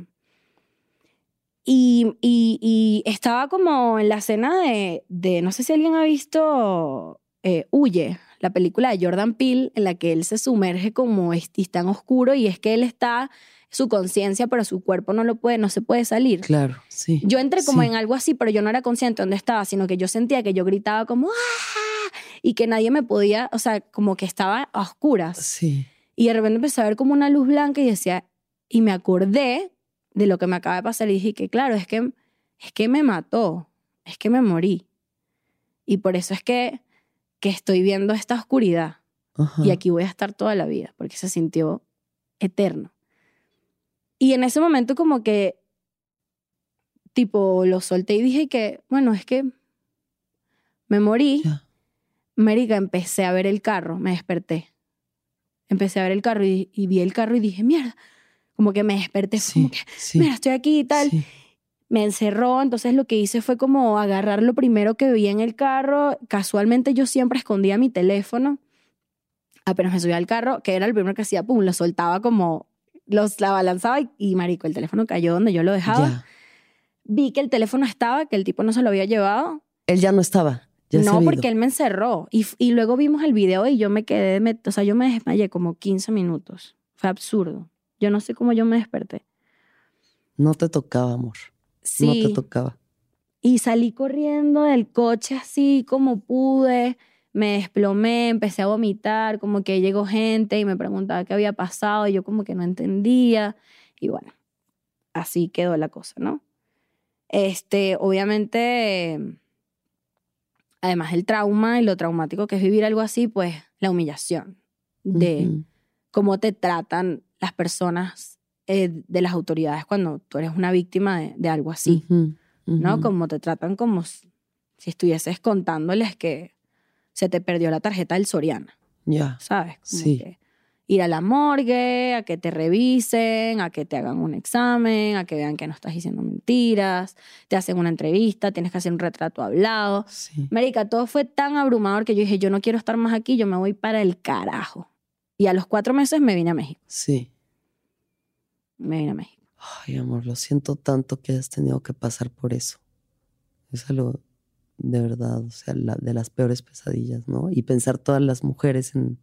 Y, y, y estaba como en la escena de, de no sé si alguien ha visto eh, Huye, la película de Jordan Peele, en la que él se sumerge como es, y en oscuro y es que él está, su conciencia, pero su cuerpo no lo puede, no se puede salir. Claro, sí. Yo entré como Sí. en algo así, pero yo no era consciente de dónde estaba, sino que yo sentía que yo gritaba como ¡ah! y que nadie me podía, o sea, como que estaba a oscuras. Sí. Y de repente empecé a ver como una luz blanca y decía, y me acordé de lo que me acaba de pasar y dije que claro, es que, es que me mató, es que me morí. Y por eso es que, que estoy viendo esta oscuridad Ajá. y aquí voy a estar toda la vida, porque se sintió eterno. Y en ese momento como que, tipo, lo solté y dije que, bueno, es que Me morí. Marica, empecé a ver el carro, me desperté. Empecé a ver el carro y, y vi el carro y dije, mierda. Como que me desperté, como que, sí. mira, estoy aquí y tal. sí. Me encerró, entonces lo que hice fue como agarrar lo primero que vi en el carro. Casualmente yo siempre escondía mi teléfono. Apenas me subía al carro, que era el primero que hacía, pum, lo soltaba como, los, la balanzaba y, y marico, el teléfono cayó donde yo lo dejaba. Ya. Vi que el teléfono estaba, que el tipo no se lo había llevado. Él ya no estaba. Ya no, porque él me encerró. Y, y luego vimos el video y yo me quedé, me- o sea, yo me desmayé como 15 minutos. Fue absurdo. Yo no sé cómo yo me desperté. No te tocaba, amor. Sí. No te tocaba. Y salí corriendo del coche así como pude. Me desplomé, empecé a vomitar, como que llegó gente y me preguntaba qué había pasado y yo como que no entendía. Y bueno, así quedó la cosa, ¿no? Este, obviamente, además del trauma y lo traumático que es vivir algo así, pues la humillación de cómo te tratan las personas eh, de las autoridades cuando tú eres una víctima de, de algo así. ¿no? Como te tratan como si estuvieses contándoles que se te perdió la tarjeta del Soriana, Ya. ¿sabes? Como Sí. que ir a la morgue, a que te revisen, a que te hagan un examen, a que vean que no estás diciendo mentiras, te hacen una entrevista, tienes que hacer un retrato hablado. Sí. Marica, todo fue tan abrumador que yo dije, yo no quiero estar más aquí, yo me voy para el carajo. Y a los cuatro meses me vine a México. Sí. Me vine a México. Ay, amor, lo siento tanto que hayas tenido que pasar por eso. Es algo de verdad, o sea, la- de las peores pesadillas, ¿no? Y pensar todas las mujeres en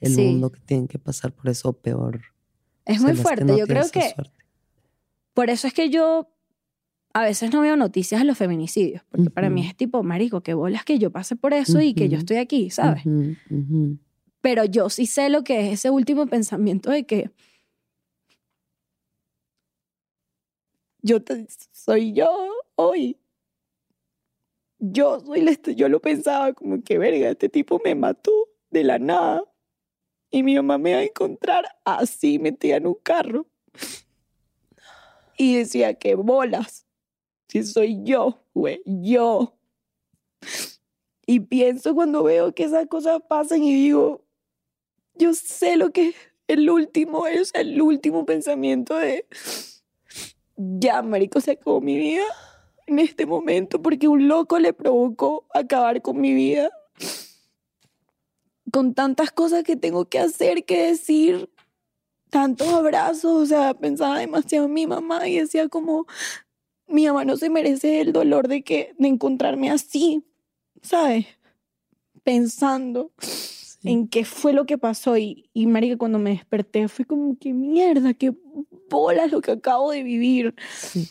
el Sí. mundo que tienen que pasar por eso peor. Es O sea, muy fuerte. no yo creo que suerte. Por eso es que yo a veces no veo noticias de los feminicidios, porque para mí es tipo, marico, que bolas que yo pase por eso y que yo estoy aquí, ¿sabes? Pero yo sí sé lo que es ese último pensamiento de que yo soy yo hoy. Yo soy la yo lo pensaba como que verga, este tipo me mató de la nada y mi mamá me va a encontrar así metida en un carro. Y decía que bolas. Si soy yo, güey, yo. Y pienso cuando veo que esas cosas pasan y digo, yo sé lo que es el último, es el último pensamiento de, ya, marico, se acabó mi vida en este momento porque un loco le provocó acabar con mi vida. Con tantas cosas que tengo que hacer, que decir, tantos abrazos, o sea, pensaba demasiado en mi mamá y decía como, mi mamá no se merece el dolor de que de encontrarme así, ¿sabes? Pensando Sí. en qué fue lo que pasó y, y marica, cuando me desperté fue como que mierda, qué bolas lo que acabo de vivir. Sí.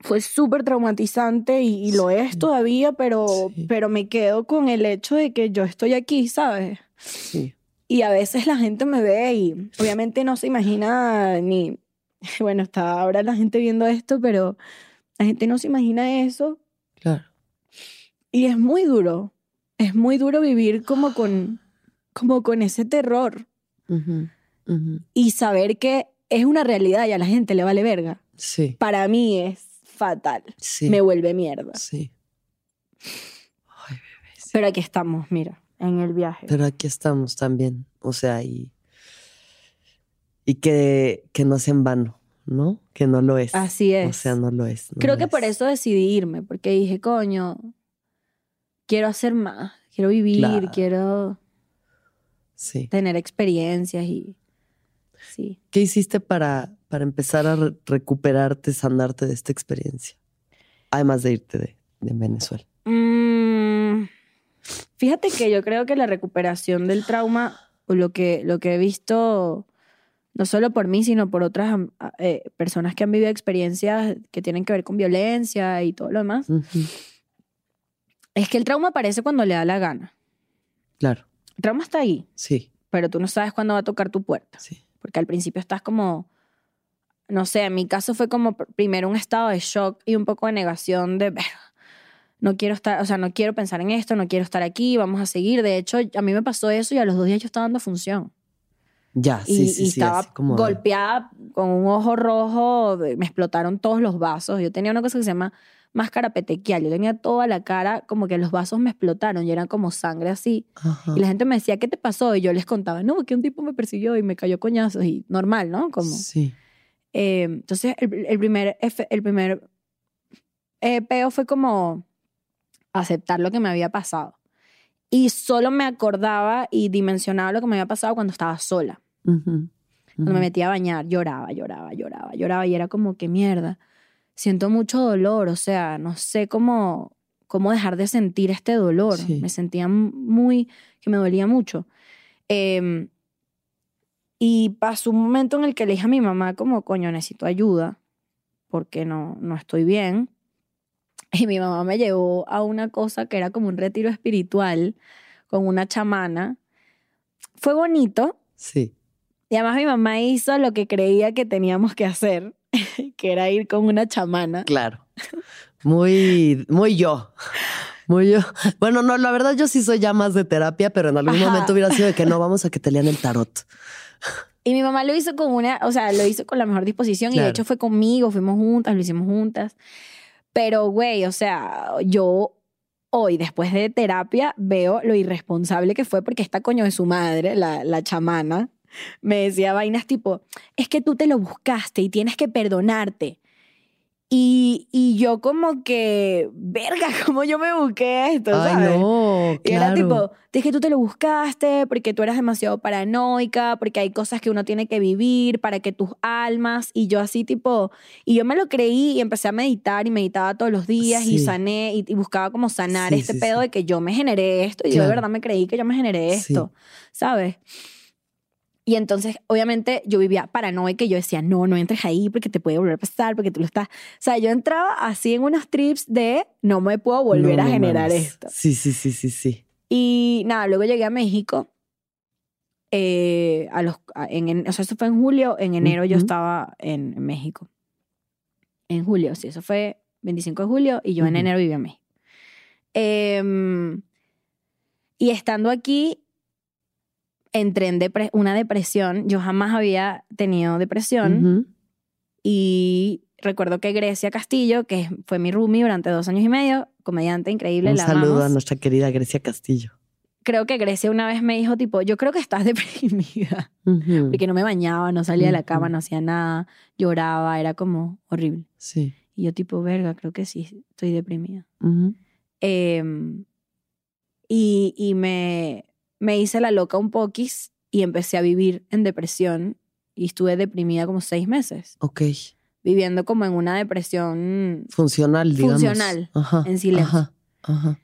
Fue súper traumatizante y, y lo es Sí. todavía, pero, Sí. pero me quedo con el hecho de que yo estoy aquí, ¿sabes? Sí. Y a veces la gente me ve y obviamente no se imagina ni, bueno, está ahora la gente viendo esto, pero la gente no se imagina eso Claro. y es muy duro. Es muy duro vivir como con, como con ese terror Ujú, ujú. y saber que es una realidad y a la gente le vale verga. Sí. Para mí es fatal. Sí. Me vuelve mierda. Sí. Ay, bebé, sí. Pero aquí estamos, mira, en el viaje. Pero aquí estamos también. O sea, y, y que, que no es en vano, ¿no? Que no lo es. Así es. O sea, no lo es. no Creo lo que por es. eso decidí irme, porque dije, coño, quiero hacer más, quiero vivir, Claro. quiero Sí. tener experiencias y sí. ¿Qué hiciste para, para empezar a re- recuperarte, sanarte de esta experiencia? Además de irte de, de Venezuela. Mm, fíjate que yo creo que la recuperación del trauma, o lo que, lo que he visto, no solo por mí, sino por otras eh, personas que han vivido experiencias que tienen que ver con violencia y todo lo demás, es que el trauma aparece cuando le da la gana. Claro. El trauma está ahí, Sí, pero tú no sabes cuándo va a tocar tu puerta. sí. Porque al principio estás como, no sé, en mi caso fue como pr- primero un estado de shock y un poco de negación de, "Verga, no quiero estar, o sea, no quiero pensar en esto, no quiero estar aquí, vamos a seguir. De hecho, a mí me pasó eso y a los dos días yo estaba dando función. Ya, Y, sí, sí, y sí. estaba como- golpeada con un ojo rojo, me explotaron todos los vasos. Yo tenía una cosa que se llama máscara petequial. Yo tenía toda la cara, como que los vasos me explotaron y eran como sangre así. Ajá. Y la gente me decía, ¿qué te pasó? Y yo les contaba, no, que un tipo me persiguió y me cayó coñazos. Y normal, ¿no? Como, Sí. eh, entonces, el, el primer, el primer eh, peo fue como aceptar lo que me había pasado. Y solo me acordaba y dimensionaba lo que me había pasado cuando estaba sola. Cuando me metía a bañar, lloraba, lloraba, lloraba, lloraba. Y era como que mierda. Siento mucho dolor, o sea, no sé cómo, cómo dejar de sentir este dolor. Sí. Me sentía muy, que me dolía mucho. Eh, y pasó un momento en el que le dije a mi mamá como, coño, necesito ayuda porque no, no estoy bien. Y mi mamá me llevó a una cosa que era como un retiro espiritual con una chamana. Fue bonito, Sí. y además mi mamá hizo lo que creía que teníamos que hacer, que era ir con una chamana. Claro. Muy, muy yo. Muy yo. Bueno, no, la verdad yo sí soy ya más de terapia, pero en algún Ajá. momento hubiera sido de que no, vamos a que te lean el tarot. Y mi mamá lo hizo con una, o sea, lo hizo con la mejor disposición y de hecho fue conmigo, fuimos juntas, lo hicimos juntas. Pero, güey, o sea, yo hoy, después de terapia, veo lo irresponsable que fue porque esta coño de su madre, la, la chamana, me decía vainas tipo, es que tú te lo buscaste y tienes que perdonarte. Y, y yo como que, verga, ¿cómo yo me busqué esto? Ay, ¿sabes? no. Y era tipo, es que tú te lo buscaste porque tú eras demasiado paranoica, porque hay cosas que uno tiene que vivir para que tus almas, y yo así tipo, y yo me lo creí y empecé a meditar y meditaba todos los días y sané y, y buscaba como sanar Sí, este sí, pedo de que yo me generé esto y yo de verdad me creí que yo me generé esto, ¿sabes? Y entonces, obviamente, yo vivía paranoica y yo decía, no, no entres ahí porque te puede volver a pasar, porque tú lo estás... O sea, yo entraba así en unos trips de no me puedo volver No, a no generar mames. esto. Sí, sí, sí, sí, sí. Y nada, luego llegué a México. eh, a los, en, en- o sea, eso fue en julio. En enero yo Ujú. estaba en, en México. En julio, sí, eso fue 25 de julio y yo en Ujú. enero vivía en México. Em, y estando aquí, entré en depre- una depresión. Yo jamás había tenido depresión. Y recuerdo que Grecia Castillo, que fue mi roomie durante dos años y medio, comediante increíble, Un la saludo amamos a nuestra querida Grecia Castillo. creo que Grecia una vez me dijo, tipo, yo creo que estás deprimida. Ujú. Porque no me bañaba, no salía de la cama, no hacía nada, lloraba, era como horrible. Sí. Y yo tipo, verga, creo que sí, estoy deprimida. Em, y y me, me hice la loca un poquis y empecé a vivir en depresión y estuve deprimida como seis meses, Ok. viviendo como en una depresión Funcional, digamos. Funcional, Ajá. en silencio. Ajá. Ajá.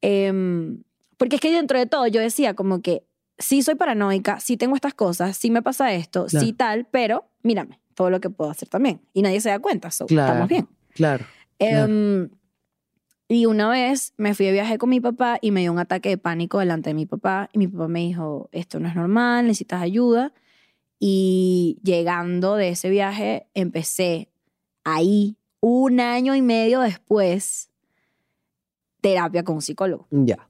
Em, porque es que dentro de todo yo decía como que sí soy paranoica, sí tengo estas cosas, sí me pasa esto, Claro. sí tal, pero mírame, todo lo que puedo hacer también. Y nadie se da cuenta, so, Claro. estamos bien. Claro. Claro. Y una vez me fui de viaje con mi papá y me dio un ataque de pánico delante de mi papá y mi papá me dijo, esto no es normal, necesitas ayuda. Y llegando de ese viaje empecé ahí, un año y medio después, terapia con un psicólogo. Ya.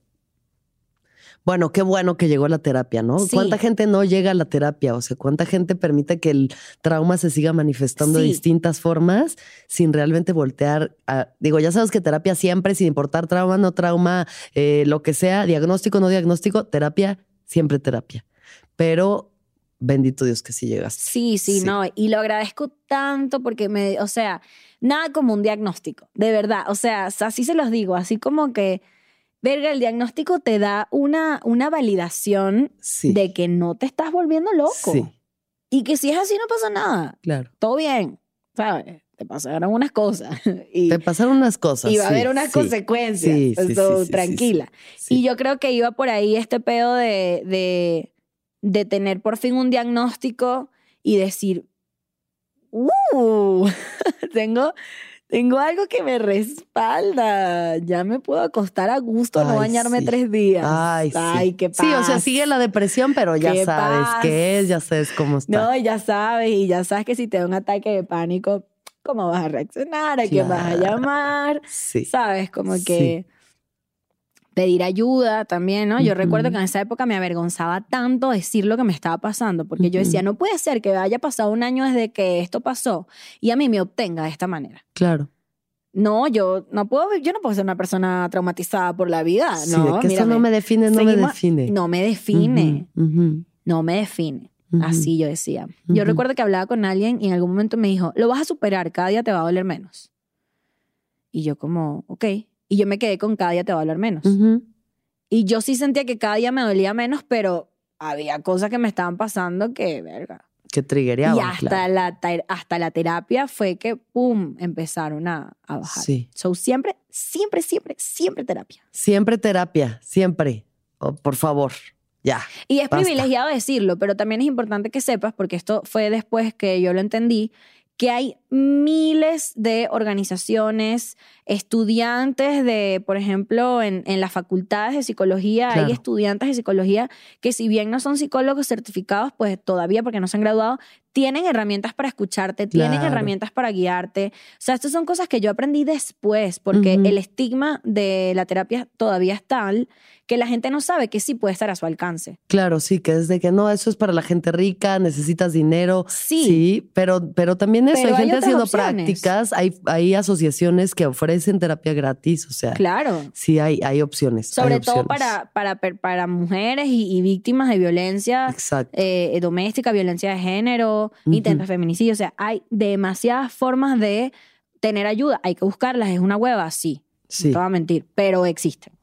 Bueno, qué bueno que llegó la terapia, ¿no? Sí. ¿Cuánta gente no llega a la terapia? O sea, ¿cuánta gente permite que el trauma se siga manifestando de Sí. distintas formas sin realmente voltear a... Digo, ya sabes que terapia siempre, sin importar trauma, no trauma, eh, lo que sea, diagnóstico, no diagnóstico, terapia, siempre terapia. Pero bendito Dios que sí llegaste. Sí, sí, Sí. no. Y lo agradezco tanto porque me, o sea, nada como un diagnóstico, de verdad. O sea, así se los digo, así como que, verga, el diagnóstico te da una, una validación Sí. de que no te estás volviendo loco. Sí, Y que si es así no pasa nada. claro. Todo bien, ¿sabes? Te pasaron unas cosas. Y, Te pasaron unas cosas. y va a haber unas consecuencias. Sí, tranquila. Y yo creo que iba por ahí este pedo de, de, de tener por fin un diagnóstico y decir, ¡uh! tengo, tengo algo que me respalda. Ya me puedo acostar a gusto, no Ay, bañarme sí. tres días. Ay, sí. Ay, qué paz. Sí, o sea, sigue la depresión, pero ya Qué sabes paz. qué es, ya sabes cómo está. No, y ya sabes, y ya sabes que si te da un ataque de pánico, ¿cómo vas a reaccionar? ¿A quién vas a llamar? Sí. ¿Sabes? Como Sí. Pedir ayuda también, ¿no? Yo Ujú. recuerdo que en esa época me avergonzaba tanto decir lo que me estaba pasando, porque yo Ujú. decía, no puede ser que haya pasado un año desde que esto pasó y a mí me obtenga de esta manera. Claro. no, yo no puedo, yo no puedo ser una persona traumatizada por la vida, Sí, ¿no? de que mírame. no me define, no me define. No me define, Ujú, ujú, no me define. Así yo decía. Yo recuerdo que hablaba con alguien y en algún momento me dijo, lo vas a superar, cada día te va a doler menos. Y yo como, ok. Y yo me quedé con cada día te va a doler menos. Y yo sí sentía que cada día me dolía menos, pero había cosas que me estaban pasando que, verga. Que triggereaba. y hasta, claro. la, hasta la terapia fue que, pum, empezaron a, a bajar. Sí. So, siempre, siempre, siempre, siempre terapia. Siempre terapia, siempre. Oh, por favor, ya. Y es Basta. privilegiado decirlo, pero también es importante que sepas, porque esto fue después que yo lo entendí, que hay miles de organizaciones, estudiantes de, por ejemplo, en, en las facultades de psicología, Claro. hay estudiantes de psicología que si bien no son psicólogos certificados, pues todavía porque no se han graduado, tienen herramientas para escucharte, tienen Claro. herramientas para guiarte. O sea, estas son cosas que yo aprendí después, porque Ujú. el estigma de la terapia todavía es tal que la gente no sabe que sí puede estar a su alcance. Claro, sí, que es de que no, eso es para la gente rica, necesitas dinero. Sí. pero, pero también eso, Pero hay gente haciendo opciones. prácticas, hay, hay asociaciones que ofrecen terapia gratis, o sea, Claro. sí hay, hay opciones. Sobre hay todo opciones. para, para, per- para mujeres y, y víctimas de violencia Exacto. eh, doméstica, violencia de género, Intentos de feminicidio. O sea, hay demasiadas formas de tener ayuda. Hay que buscarlas. Es una hueva, sí. sí. No te voy a mentir, pero existen.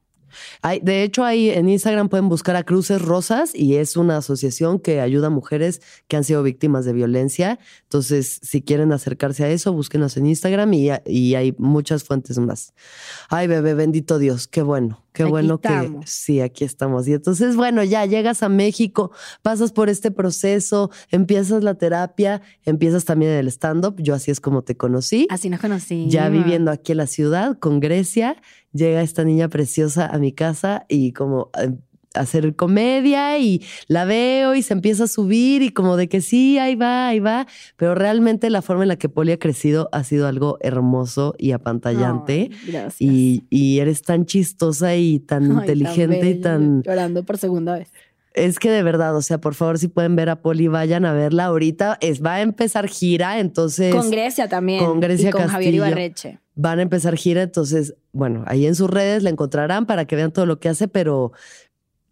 Hay, de hecho, ahí en Instagram pueden buscar a Cruces Rosas y es una asociación que ayuda a mujeres que han sido víctimas de violencia. Entonces, si quieren acercarse a eso, búsquenos en Instagram y, y hay muchas fuentes más. Ay, bebé, bendito Dios, qué bueno, qué Aquí bueno estamos. que sí, aquí estamos. Y entonces, bueno, ya llegas a México, pasas por este proceso, empiezas la terapia, empiezas también el stand-up. Yo así es como te conocí. Así nos conocí. Ya viviendo aquí en la ciudad con Grecia, llega esta niña preciosa a mi casa y como a hacer comedia y la veo y se empieza a subir y como de que sí, ahí va, ahí va, pero realmente la forma en la que Poli ha crecido ha sido algo hermoso y apantallante. gracias. Y, y eres tan chistosa y tan Ay, inteligente y tan... Llorando por segunda vez. Es que de verdad, o sea, por favor, si pueden ver a Poli, vayan a verla ahorita. Es, va a empezar gira, entonces... Con Grecia también. con Grecia y con Javier. Ibarreche. van a empezar gira, entonces, bueno, ahí en sus redes la encontrarán para que vean todo lo que hace, pero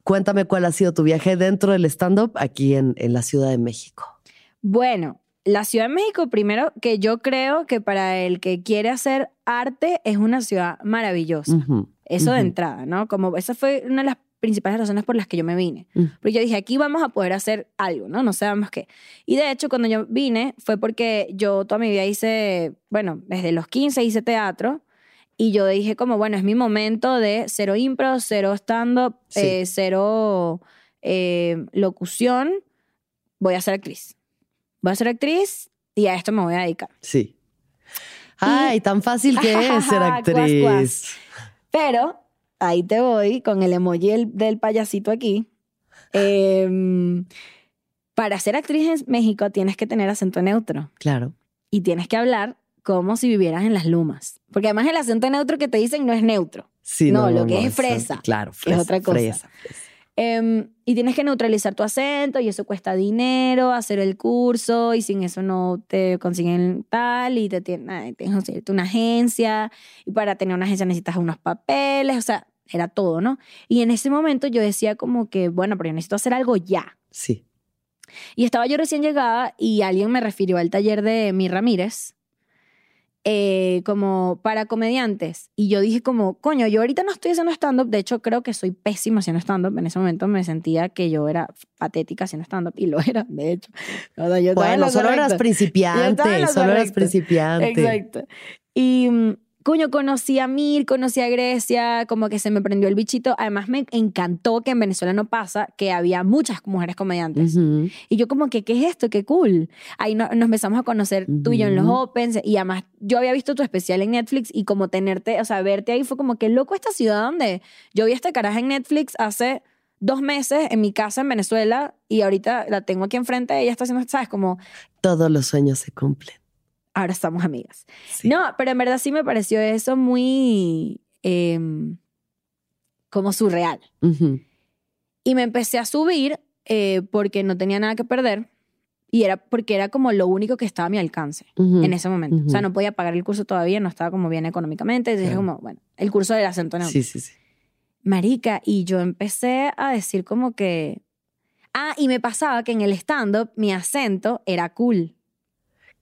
cuéntame cuál ha sido tu viaje dentro del stand-up aquí en, en la Ciudad de México. Bueno, la Ciudad de México, primero, que yo creo que para el que quiere hacer arte es una ciudad maravillosa. Eso de entrada, ¿no? Como esa fue una de las principales razones por las que yo me vine. Mm. Porque yo dije, aquí vamos a poder hacer algo, ¿no? No sabemos qué. Y de hecho, cuando yo vine, fue porque yo toda mi vida hice, bueno, desde los 15 hice teatro. Y yo dije como, bueno, es mi momento de cero impro, cero stand-up, Sí. eh, cero eh, locución. Voy a ser actriz. Voy a ser actriz y a esto me voy a dedicar. Sí. Ay, tan fácil que es ser actriz. cuas. Pero ahí te voy con el emoji del, del payasito aquí. Em, para ser actriz en México tienes que tener acento neutro Claro. y tienes que hablar como si vivieras en las lumas. Porque además el acento neutro que te dicen no es neutro. Sí, No, lo que es eso- fresa, Claro, que es fresa. otra cosa. fresa, fresa. Em, y tienes que neutralizar tu acento y eso cuesta dinero, hacer el curso y sin eso no te consiguen tal y te tienen, que conseguirte una agencia y para tener una agencia necesitas unos papeles, o sea, era todo, ¿no? Y en ese momento yo decía como que, bueno, pero yo necesito hacer algo ya. Sí. Y estaba yo recién llegada y alguien me refirió al taller de Mi Ramírez eh, como para comediantes. Y yo dije como, coño, yo ahorita no estoy haciendo stand-up. De hecho, creo que soy pésima haciendo stand-up. En ese momento me sentía que yo era patética haciendo stand-up. Y lo era, de hecho. O sea, yo Bueno, lo solo eras correcto. En principiante, lo solo eras correcto. principiante. Exacto. Y, mm, coño, conocí a Mir, conocí a Grecia, como que se me prendió el bichito. Además, me encantó que en Venezuela no pasa que había muchas mujeres comediantes. Ujú. Y yo como que, ¿qué es esto? Qué cool. Ahí no- nos empezamos a conocer tú y yo en los. Opens. Y además, yo había visto tu especial en Netflix y como tenerte, o sea, verte ahí fue como que loco esta ciudad donde yo vi a esta caraja en Netflix hace dos meses en mi casa en Venezuela y ahorita la tengo aquí enfrente. Ella está haciendo, ¿sabes? Como Todos los sueños se cumplen. Ahora estamos amigas. Sí. No, pero en verdad sí me pareció eso muy em, como surreal. Ujú. Y me empecé a subir eh, porque no tenía nada que perder. Y era porque era como lo único que estaba a mi alcance en ese momento. O sea, no podía pagar el curso todavía, no estaba como bien económicamente. Entonces, Claro. como, bueno, el curso del acento neutro. Sí, sí, sí. Marica, y yo empecé a decir como que... Ah, y me pasaba que en el stand-up mi acento era cool.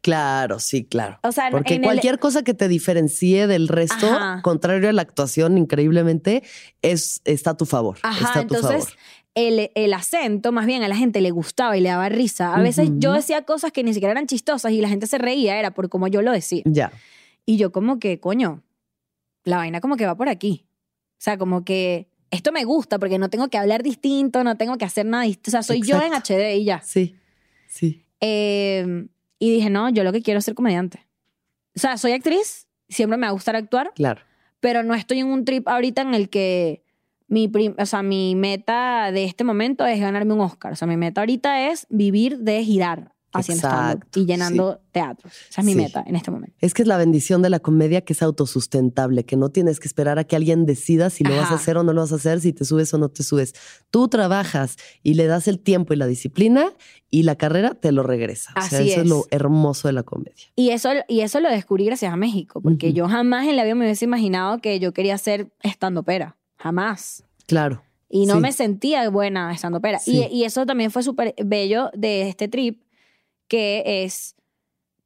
Claro, sí, claro. O sea, Porque en el- cualquier cosa que te diferencie del resto, Ajá. contrario a la actuación, increíblemente, es, está a tu favor. Ajá, está a tu entonces favor. el, el acento, más bien a la gente le gustaba y le daba risa. A veces yo decía cosas que ni siquiera eran chistosas y la gente se reía, era por como yo lo decía. Ya. Y yo como que, coño, la vaina como que va por aquí. O sea, como que esto me gusta porque no tengo que hablar distinto, no tengo que hacer nada distinto. O sea, soy yo en. HD y ya. Sí. Sí. Eh, y dije, no, yo lo que quiero es ser comediante. O sea, soy actriz, siempre me va a gustar actuar, Claro. pero no estoy en un trip ahorita en el que mi, prim- o sea, mi meta de este momento es ganarme un Oscar. O sea, mi meta ahorita es vivir de girar haciendo Exacto, y llenando teatros. Esa es mi Sí. meta en este momento. Es que es la bendición de la comedia que es autosustentable, que no tienes que esperar a que alguien decida si lo vas a Ajá. hacer o no lo vas a hacer, si te subes o no te subes. Tú trabajas y le das el tiempo y la disciplina y la carrera te lo regresa. o sea, Así eso es. es. lo hermoso de la comedia. Y eso, y eso lo descubrí gracias a México, porque Ujú. yo jamás en la vida me hubiese imaginado que yo quería ser estandopera. Jamás. Claro. Y no Sí. me sentía buena estandopera. Sí. Y, y eso también fue súper bello de este trip, que es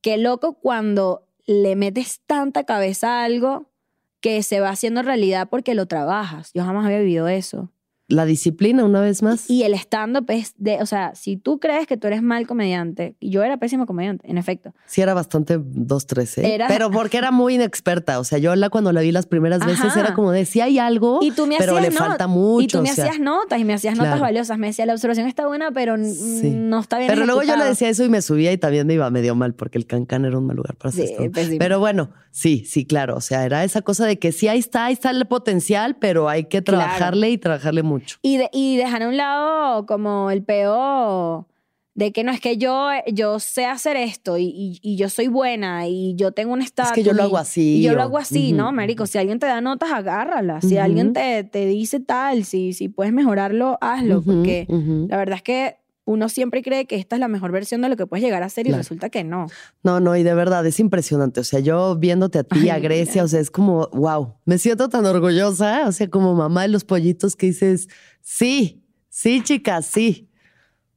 que loco cuando le metes tanta cabeza a algo que se va haciendo realidad porque lo trabajas. Yo jamás había vivido eso. La disciplina, una vez más. Y el stand-up es de, o sea, si tú crees que tú eres mal comediante, yo era pésimo comediante, en efecto. Sí, era bastante 2-3, ¿eh? Era- Pero porque era muy inexperta. O sea, yo la, cuando la vi las primeras veces Ajá. era como de, sí hay algo, Y tú me pero le falta mucho. Y tú me o sea. hacías notas y me hacías notas Claro. valiosas. Me decía, la observación está buena, pero Sí. no está bien Pero luego yo le ejecutado". decía eso y me subía y también me iba medio mal porque el cancán era un mal lugar para hacer Sí, pésimo. Pero bueno, sí, sí, claro. O sea, era esa cosa de que sí, ahí está, ahí está el potencial, pero hay que Claro. trabajarle y trabajarle mucho. Y, de- y dejar a un lado como el peo de que no es que yo, yo sé hacer esto y, y- y yo soy buena y yo tengo un estatus. que yo lo hago así, Y yo lo hago así, ¿no, Marico? Si alguien te da notas, agárralas. Si alguien te, te dice tal, si, si puedes mejorarlo, hazlo. Porque la verdad es que uno siempre cree que esta es la mejor versión de lo que puedes llegar a ser y Claro. resulta que no. No, no, y de verdad es impresionante. O sea, yo viéndote a ti, Ay, a Grecia, mira. o sea, es como, wow, me siento tan orgullosa. O sea, como mamá de los pollitos que dices, sí, sí, chicas, sí.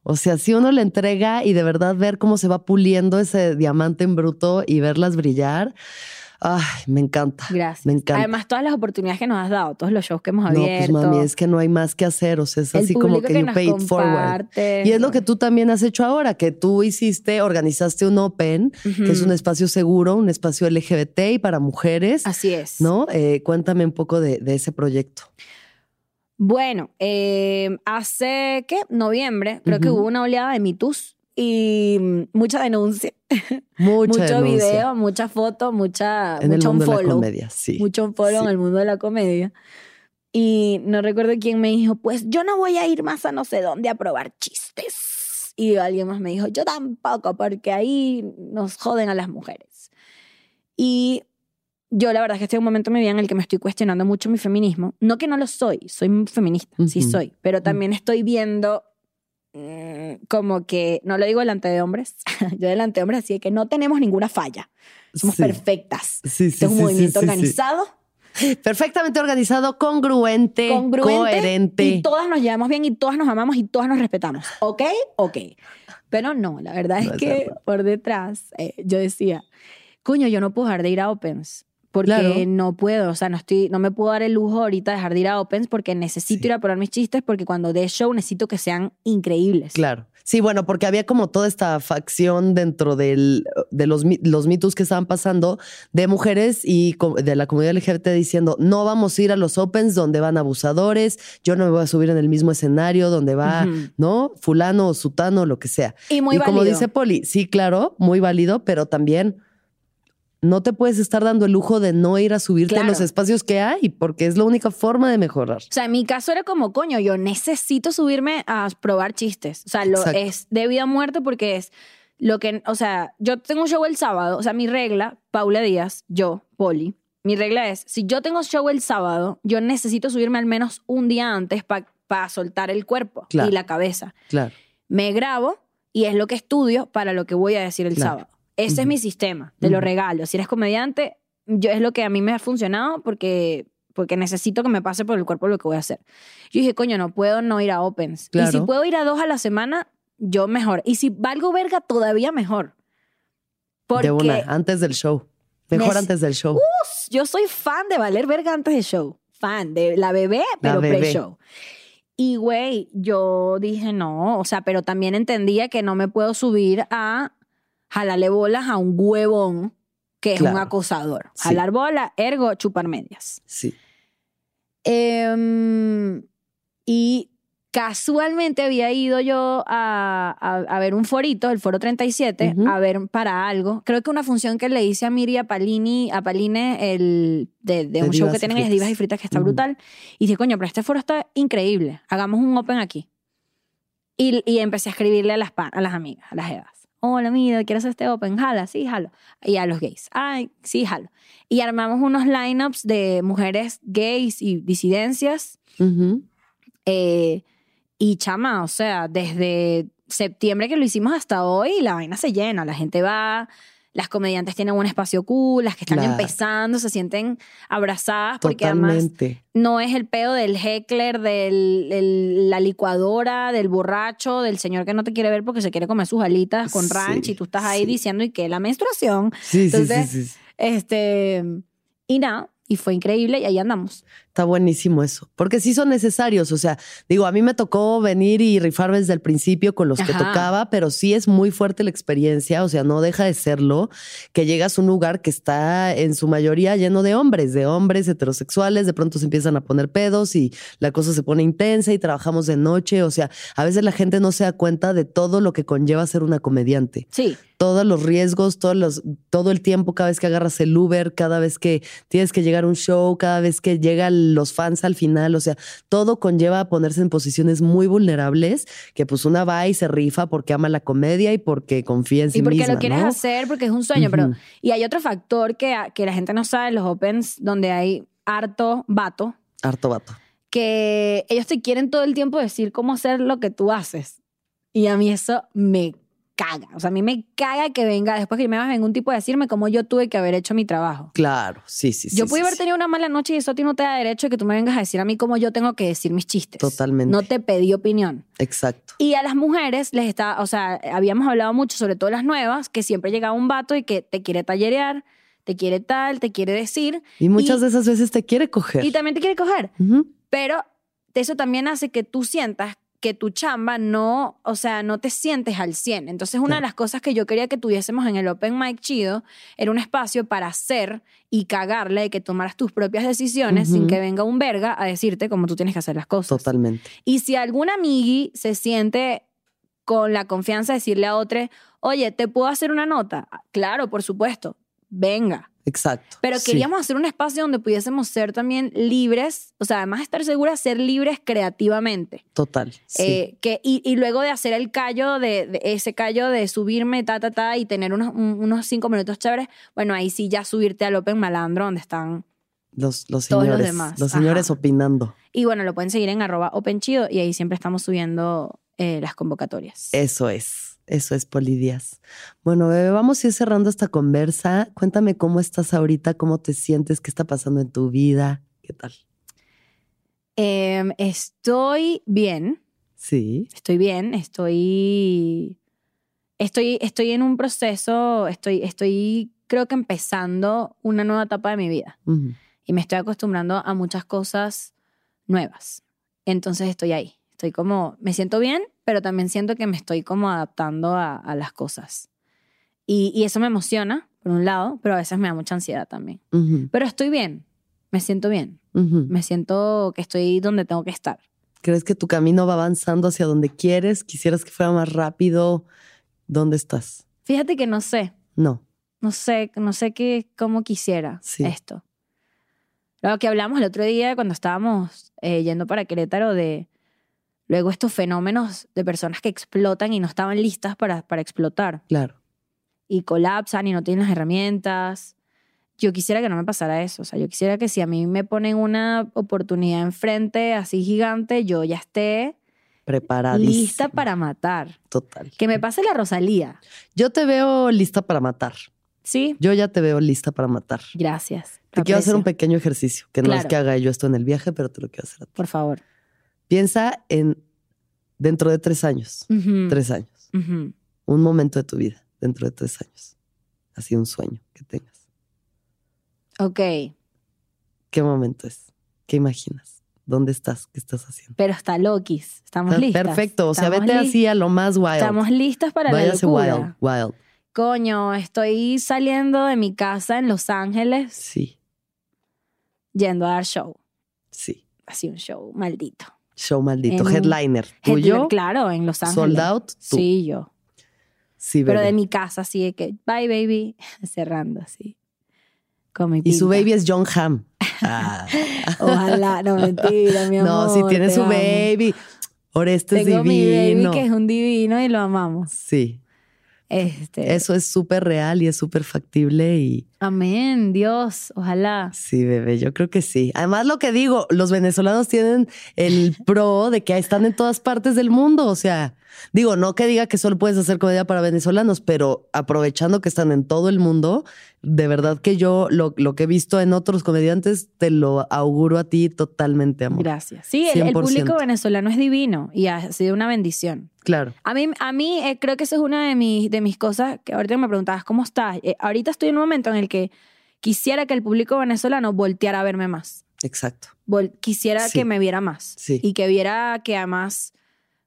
O sea, si uno le entrega y de verdad ver cómo se va puliendo ese diamante en bruto y verlas brillar, ay, me encanta. Gracias. Me encanta. Además, todas las oportunidades que nos has dado, todos los shows que hemos no, pues abierto. mami, es que no hay más que hacer. O sea, es así como que, que you pay it forward. Y es lo que tú también has hecho ahora, que tú hiciste, organizaste un Open, que es un espacio seguro, un espacio LGBT y para mujeres, Así es. ¿no? Eh, cuéntame un poco de, de ese proyecto. Bueno, eh, hace, ¿qué? Noviembre, creo que hubo una oleada de mitos y mm, mucha denuncia, Mucha mucho denuncia video, mucha foto, mucha, en el mucho mundo de la unfollow, comedia, sí. mucho unfollow Sí. en el mundo de la comedia. Y no recuerdo quién me dijo, pues yo no voy a ir más a no sé dónde a probar chistes. Y alguien más me dijo, yo tampoco, porque ahí nos joden a las mujeres. Y yo la verdad es que estoy en un momento en mi vida en el que me estoy cuestionando mucho mi feminismo. No que no lo soy, soy feminista, sí soy, pero también estoy viendo como que, no lo digo delante de hombres, yo delante de hombres, así de que no tenemos ninguna falla, somos Sí. perfectas. Sí, sí, Este es un movimiento organizado, Perfectamente organizado, congruente, congruente, coherente. y todas nos llevamos bien y todas nos amamos y todas nos respetamos. ¿Ok? Ok. Pero no, la verdad No es es que verdad. por detrás eh, yo decía, coño, yo no puedo dejar de ir a Opens. Porque Claro. no puedo, o sea, no, estoy, no me puedo dar el lujo ahorita de dejar de ir a Opens porque necesito Sí. ir a probar mis chistes porque cuando dé show necesito que sean increíbles. Claro. Sí, bueno, porque había como toda esta facción dentro del, de los, los mitos que estaban pasando de mujeres y de la comunidad LGBT diciendo, no vamos a ir a los opens donde van abusadores, yo no me voy a subir en el mismo escenario donde va. ¿no? Fulano o sutano, lo que sea. Y muy y como válido. dice Poli, sí, claro, muy válido, pero también no te puedes estar dando el lujo de no ir a subirte a los espacios que hay, porque es la única forma de mejorar. O sea, en mi caso era como, coño, yo necesito subirme a probar chistes. O sea, lo, Exacto. es de vida o muerte porque es lo que, o sea, yo tengo un show el sábado, o sea, mi regla, Paula Díaz, yo, Poli, mi regla es, si yo tengo show el sábado, yo necesito subirme al menos un día antes para soltar el cuerpo Claro. y la cabeza. Claro. Me grabo y es lo que estudio para lo que voy a decir el Claro. sábado. Ese es mi sistema, te lo Ujú. regalo. Si eres comediante, yo es lo que a mí me ha funcionado porque, porque necesito que me pase por el cuerpo lo que voy a hacer. Yo dije, coño, no puedo no ir a Opens. Y si puedo ir a dos a la semana, yo mejor. Y si valgo verga, todavía mejor. Porque De una, antes del show. Mejor antes del show. yo soy fan de Valer Verga antes del show. Fan de la bebé, pero pre-show. Y, güey, yo dije no, o sea, pero también entendía que no me puedo subir a jalarle bolas a un huevón que es un acosador. Sí. Jalar bola, ergo, chupar medias. Sí. Em, y casualmente había ido yo a, a- a ver un forito, el foro 37, Ujú. a ver para algo. Creo que una función que le hice a Miri, a Palini, a Paline, el, de, de un show que tienen es. Divas y Fritas, que está brutal. Y dije, coño, pero este foro está increíble. Hagamos un open aquí. Y, y empecé a escribirle a las, a las amigas, a las evas. Hola, mira, quiero hacer este open. Jala, sí, jalo. Y a los gays. Ay, sí, jalo. Y armamos unos lineups de mujeres gays y disidencias. Eh, y chama, o sea, desde septiembre que lo hicimos hasta hoy, la vaina se llena, la gente va, las comediantes tienen un espacio cool, las que están Claro. empezando se sienten abrazadas porque además no es el pedo del heckler, de la licuadora, del borracho, del señor que no te quiere ver porque se quiere comer sus alitas con Sí, ranch y tú estás ahí sí. diciendo y que la menstruación, Sí, sí, Entonces, sí, sí, sí. este, y nada, y fue increíble y ahí andamos. Está buenísimo eso. Porque sí son necesarios. O sea, digo, a mí me tocó venir y rifar desde el principio con los que tocaba, pero sí es muy fuerte la experiencia. O sea, no deja de serlo que llegas a un lugar que está en su mayoría lleno de hombres, de hombres heterosexuales. De pronto se empiezan a poner pedos y la cosa se pone intensa y trabajamos de noche. O sea, a veces la gente no se da cuenta de todo lo que conlleva ser una comediante Sí, todos los riesgos, todos los, todo el tiempo, cada vez que agarras el Uber, cada vez que tienes que llegar a un show, cada vez que llegan los fans al final, o sea, todo conlleva a ponerse en posiciones muy vulnerables, que pues una va y se rifa porque ama la comedia y porque confía en sí y porque misma, lo quieres ¿no? hacer, porque es un sueño, pero y hay otro factor que, que la gente no sabe los opens donde hay harto vato, Harto vato. que ellos te quieren todo el tiempo decir cómo hacer lo que tú haces. Y a mí eso me caga. O sea, a mí me caga que venga, después que me venga un tipo a decirme cómo yo tuve que haber hecho mi trabajo. Claro, sí, sí, sí. yo sí, pude haber sí. tenido una mala noche y eso a ti no te da derecho de que tú me vengas a decir a mí cómo yo tengo que decir mis chistes. Totalmente. No te pedí opinión. Exacto. Y a las mujeres les está, o sea, habíamos hablado mucho, sobre todo las nuevas, que siempre llega un vato y que te quiere tallerear, te quiere tal, te quiere decir. Y muchas Y- de esas veces te quiere coger. Y también te quiere coger. Pero eso también hace que tú sientas que tu chamba no, o sea, no te sientes al 100. Entonces, una de las cosas que yo quería que tuviésemos en el Open Mic Chido era un espacio para hacer y cagarle y que tomaras tus propias decisiones sin que venga un verga a decirte cómo tú tienes que hacer las cosas. Totalmente. Y si algún amigui se siente con la confianza de decirle a otro, oye, ¿te puedo hacer una nota? Claro, por supuesto, venga. Exacto. Pero Sí. queríamos hacer un espacio donde pudiésemos ser también libres, o sea, además de estar seguras, ser libres creativamente. Total. Sí. Eh, que, y, y luego de hacer el callo, de, de ese callo de subirme, ta, ta, ta, y tener unos, un- unos cinco minutos chéveres, bueno, ahí sí ya subirte al Open Malandro, donde están. los, los todos los señores. demás. Los señores Ajá. opinando. Y bueno, lo pueden seguir en arroba OpenChido, y ahí siempre estamos subiendo eh, las convocatorias. Eso es, eso es Polidías. Bueno, bebé, vamos a ir cerrando esta conversa. Cuéntame cómo estás ahorita, cómo te sientes, qué está pasando en tu vida, qué tal. Em, estoy bien. Sí. Estoy bien, estoy, estoy, estoy en un proceso, estoy, estoy creo que empezando una nueva etapa de mi vida y me estoy acostumbrando a muchas cosas nuevas. Entonces estoy ahí, estoy como, me siento bien, pero también siento que me estoy como adaptando a, a las cosas. Y, y eso me emociona, por un lado, pero a veces me da mucha ansiedad también. Pero estoy bien, me siento bien, me siento que estoy donde tengo que estar. ¿Crees que tu camino va avanzando hacia donde quieres? ¿Quisieras que fuera más rápido? ¿Dónde estás? Fíjate que no sé, No. no sé, no sé qué, cómo quisiera Sí. esto. Lo que hablamos el otro día cuando estábamos eh, yendo para Querétaro de luego estos fenómenos de personas que explotan y no estaban listas para, para explotar Claro. y colapsan y no tienen las herramientas. Yo quisiera que no me pasara eso. O sea, yo quisiera que si a mí me ponen una oportunidad enfrente así gigante, yo ya esté Preparadísima. Lista para matar. Total. Que me pase la Rosalía. Yo te veo lista para matar. Sí. Yo ya te veo lista para matar. Gracias. Te Lo quiero hacer un aprecio. pequeño ejercicio, que no es que haga yo esto en el viaje, pero te lo quiero hacer a ti. Por favor. Piensa en dentro de tres años. Tres años. Un momento de tu vida, dentro de tres años. Así un sueño que tengas. Ok. ¿Qué momento es? ¿Qué imaginas? ¿Dónde estás? ¿Qué estás haciendo? Pero está Lokis. Estamos Está listas. Perfecto. O sea, vete así a lo más wild. Estamos listas para Váyase la locura. wild, wild. Coño, estoy saliendo de mi casa en Los Ángeles Sí, yendo a dar show. sí. Así un show maldito. Show maldito. En- Headliner. Tuyo. Claro, en Los Ángeles. Sold out. Tú. Sí, yo. Sí, Pero bebé. de mi casa, así de que, bye, baby. Cerrando así. Con mi Y su baby es John Hamm. Ah. Ojalá, no mentira, mi amor. no, si tiene su amo. baby. Oreste es Tengo mi divino. baby que es un divino y lo amamos. Sí, Este, eso es súper real y es súper factible y Amén, Dios, ojalá. sí, bebé, yo creo que sí. Además, lo que digo, los venezolanos tienen el pro de que están en todas partes del mundo. O sea, digo, no que diga que solo puedes hacer comedia para venezolanos, pero aprovechando que están en todo el mundo, de verdad que yo lo, lo que he visto en otros comediantes te lo auguro a ti totalmente, amor. Gracias. Sí, el, el 100%. público venezolano es divino y ha sido una bendición. Claro. A mí, a mí eh, creo que esa es una de mis, de mis cosas que ahorita me preguntabas, ¿cómo estás? Eh, ahorita estoy en un momento en el que quisiera que el público venezolano volteara a verme más. Exacto. Vol- quisiera Sí. que me viera más. Sí. Y que viera que además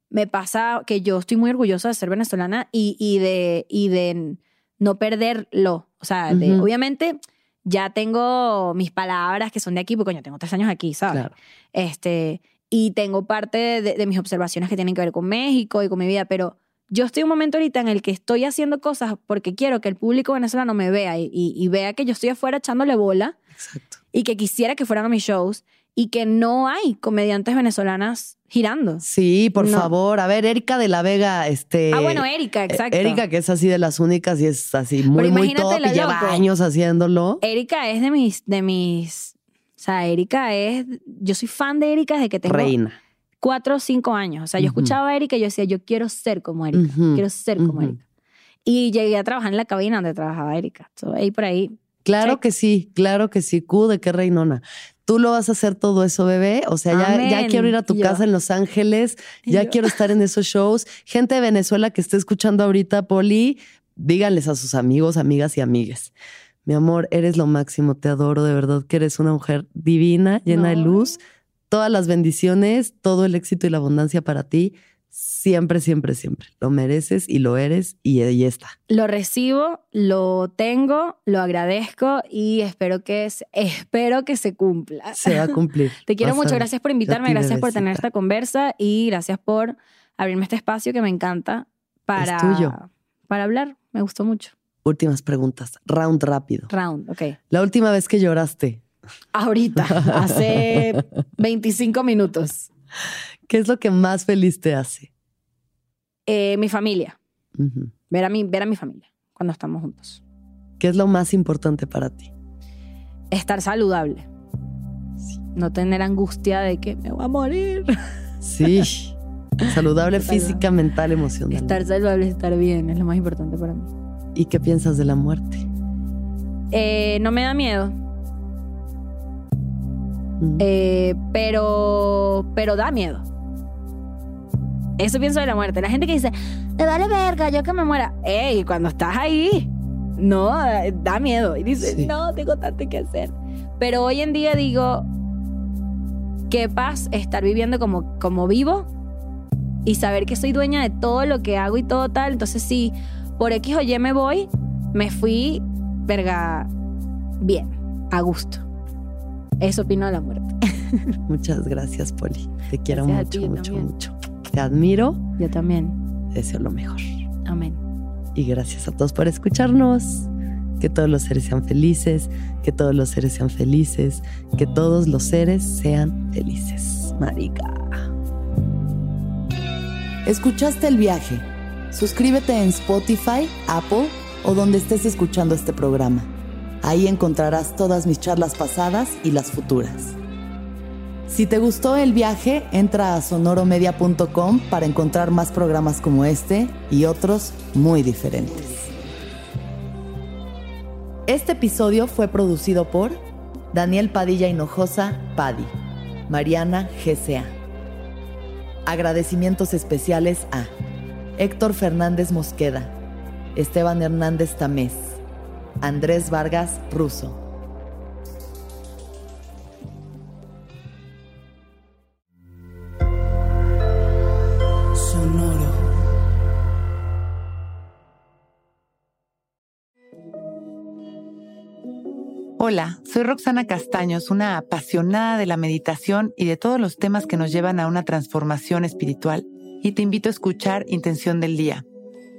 me pasa que yo estoy muy orgullosa de ser venezolana y, y de, y de no perderlo. O sea, de- Ujú. obviamente ya tengo mis palabras que son de aquí, porque coño, tengo tres años aquí, ¿sabes? Claro. Este, y tengo parte de, de mis observaciones que tienen que ver con México y con mi vida, pero yo estoy en un momento ahorita en el que estoy haciendo cosas porque quiero que el público venezolano me vea y, y- y vea que yo estoy afuera echándole bola Exacto. y que quisiera que fueran a mis shows y que no hay comediantes venezolanas girando. Sí, por No. favor. A ver, Erika de la Vega, este. ah, bueno, Erika, exacto. Erika, que es así de las únicas y es así muy, muy top y lleva loco. años haciéndolo. Erika es de mis, de mis, o sea, Erika es, yo soy fan de Erika desde que tengo Reina. Cuatro o cinco años. O sea, yo escuchaba a Erika y yo decía, yo quiero ser como Erika, quiero ser como. Erika. Y llegué a trabajar en la cabina donde trabajaba Erika. So, ahí por ahí. Claro Check. que sí, claro que sí. Q de qué reinona. Tú lo vas a hacer todo eso, bebé. O sea, ya, ya quiero ir a tu yo. casa en Los Ángeles, ya yo. quiero estar en esos shows. Gente de Venezuela que esté escuchando ahorita, Poli, díganles a sus amigos, amigas y amigues. Mi amor, eres lo máximo, te adoro, de verdad que eres una mujer divina, llena de luz. Todas las bendiciones, todo el éxito y la abundancia para ti. Siempre, siempre, siempre. Lo mereces y lo eres y ahí está. Lo recibo, lo tengo, lo agradezco y espero que, espero que se cumpla. Se va a cumplir. Te quiero Vas mucho, gracias por invitarme, gracias por tener esta conversa y gracias por abrirme este espacio que me encanta para, tuyo. para hablar. Me gustó mucho. Últimas preguntas. Round rápido. Round, ok. La última vez que lloraste, Ahorita, hace 25 minutos. ¿qué es lo que más feliz te hace? Eh, mi familia, ver a, mi, ver a mi familia cuando estamos juntos. ¿Qué es lo más importante para ti? Estar saludable. No tener angustia de que me voy a morir. Sí. Saludable física, mental, emocional. Estar saludable, estar bien, es lo más importante para mí. ¿Y qué piensas de la muerte? Eh, no me da miedo, Mm. eh, pero, pero da miedo. Eso pienso de la muerte. La gente que dice, me vale verga, yo que me muera. Ey, cuando estás ahí, no, da miedo. Y dices, Sí. no, tengo tanto que hacer. Pero hoy en día digo, qué paz estar viviendo como, como vivo y saber que soy dueña de todo lo que hago y todo tal. Entonces, si por X o Y me voy, me fui, verga, bien, a gusto. Eso opino de la muerte. Muchas gracias, Poli. Te quiero Gracias mucho, mucho, también. mucho. Te admiro, Yo también. deseo lo mejor. Amén. Y gracias a todos por escucharnos. Que todos los seres sean felices, que todos los seres sean felices, que todos los seres sean felices. Marica. ¿Escuchaste el viaje? Suscríbete en Spotify, Apple o donde estés escuchando este programa. Ahí encontrarás todas mis charlas pasadas y las futuras. Si te gustó el viaje, entra a sonoromedia.com para encontrar más programas como este y otros muy diferentes. Este episodio fue producido por Daniel Padilla Hinojosa, Padi, Mariana GCA. Agradecimientos especiales a Héctor Fernández Mosqueda, Esteban Hernández Tamés, Andrés Vargas Russo. Sonoro. Hola, soy Roxana Castaños, una apasionada de la meditación y de todos los temas que nos llevan a una transformación espiritual, y te invito a escuchar Intención del Día,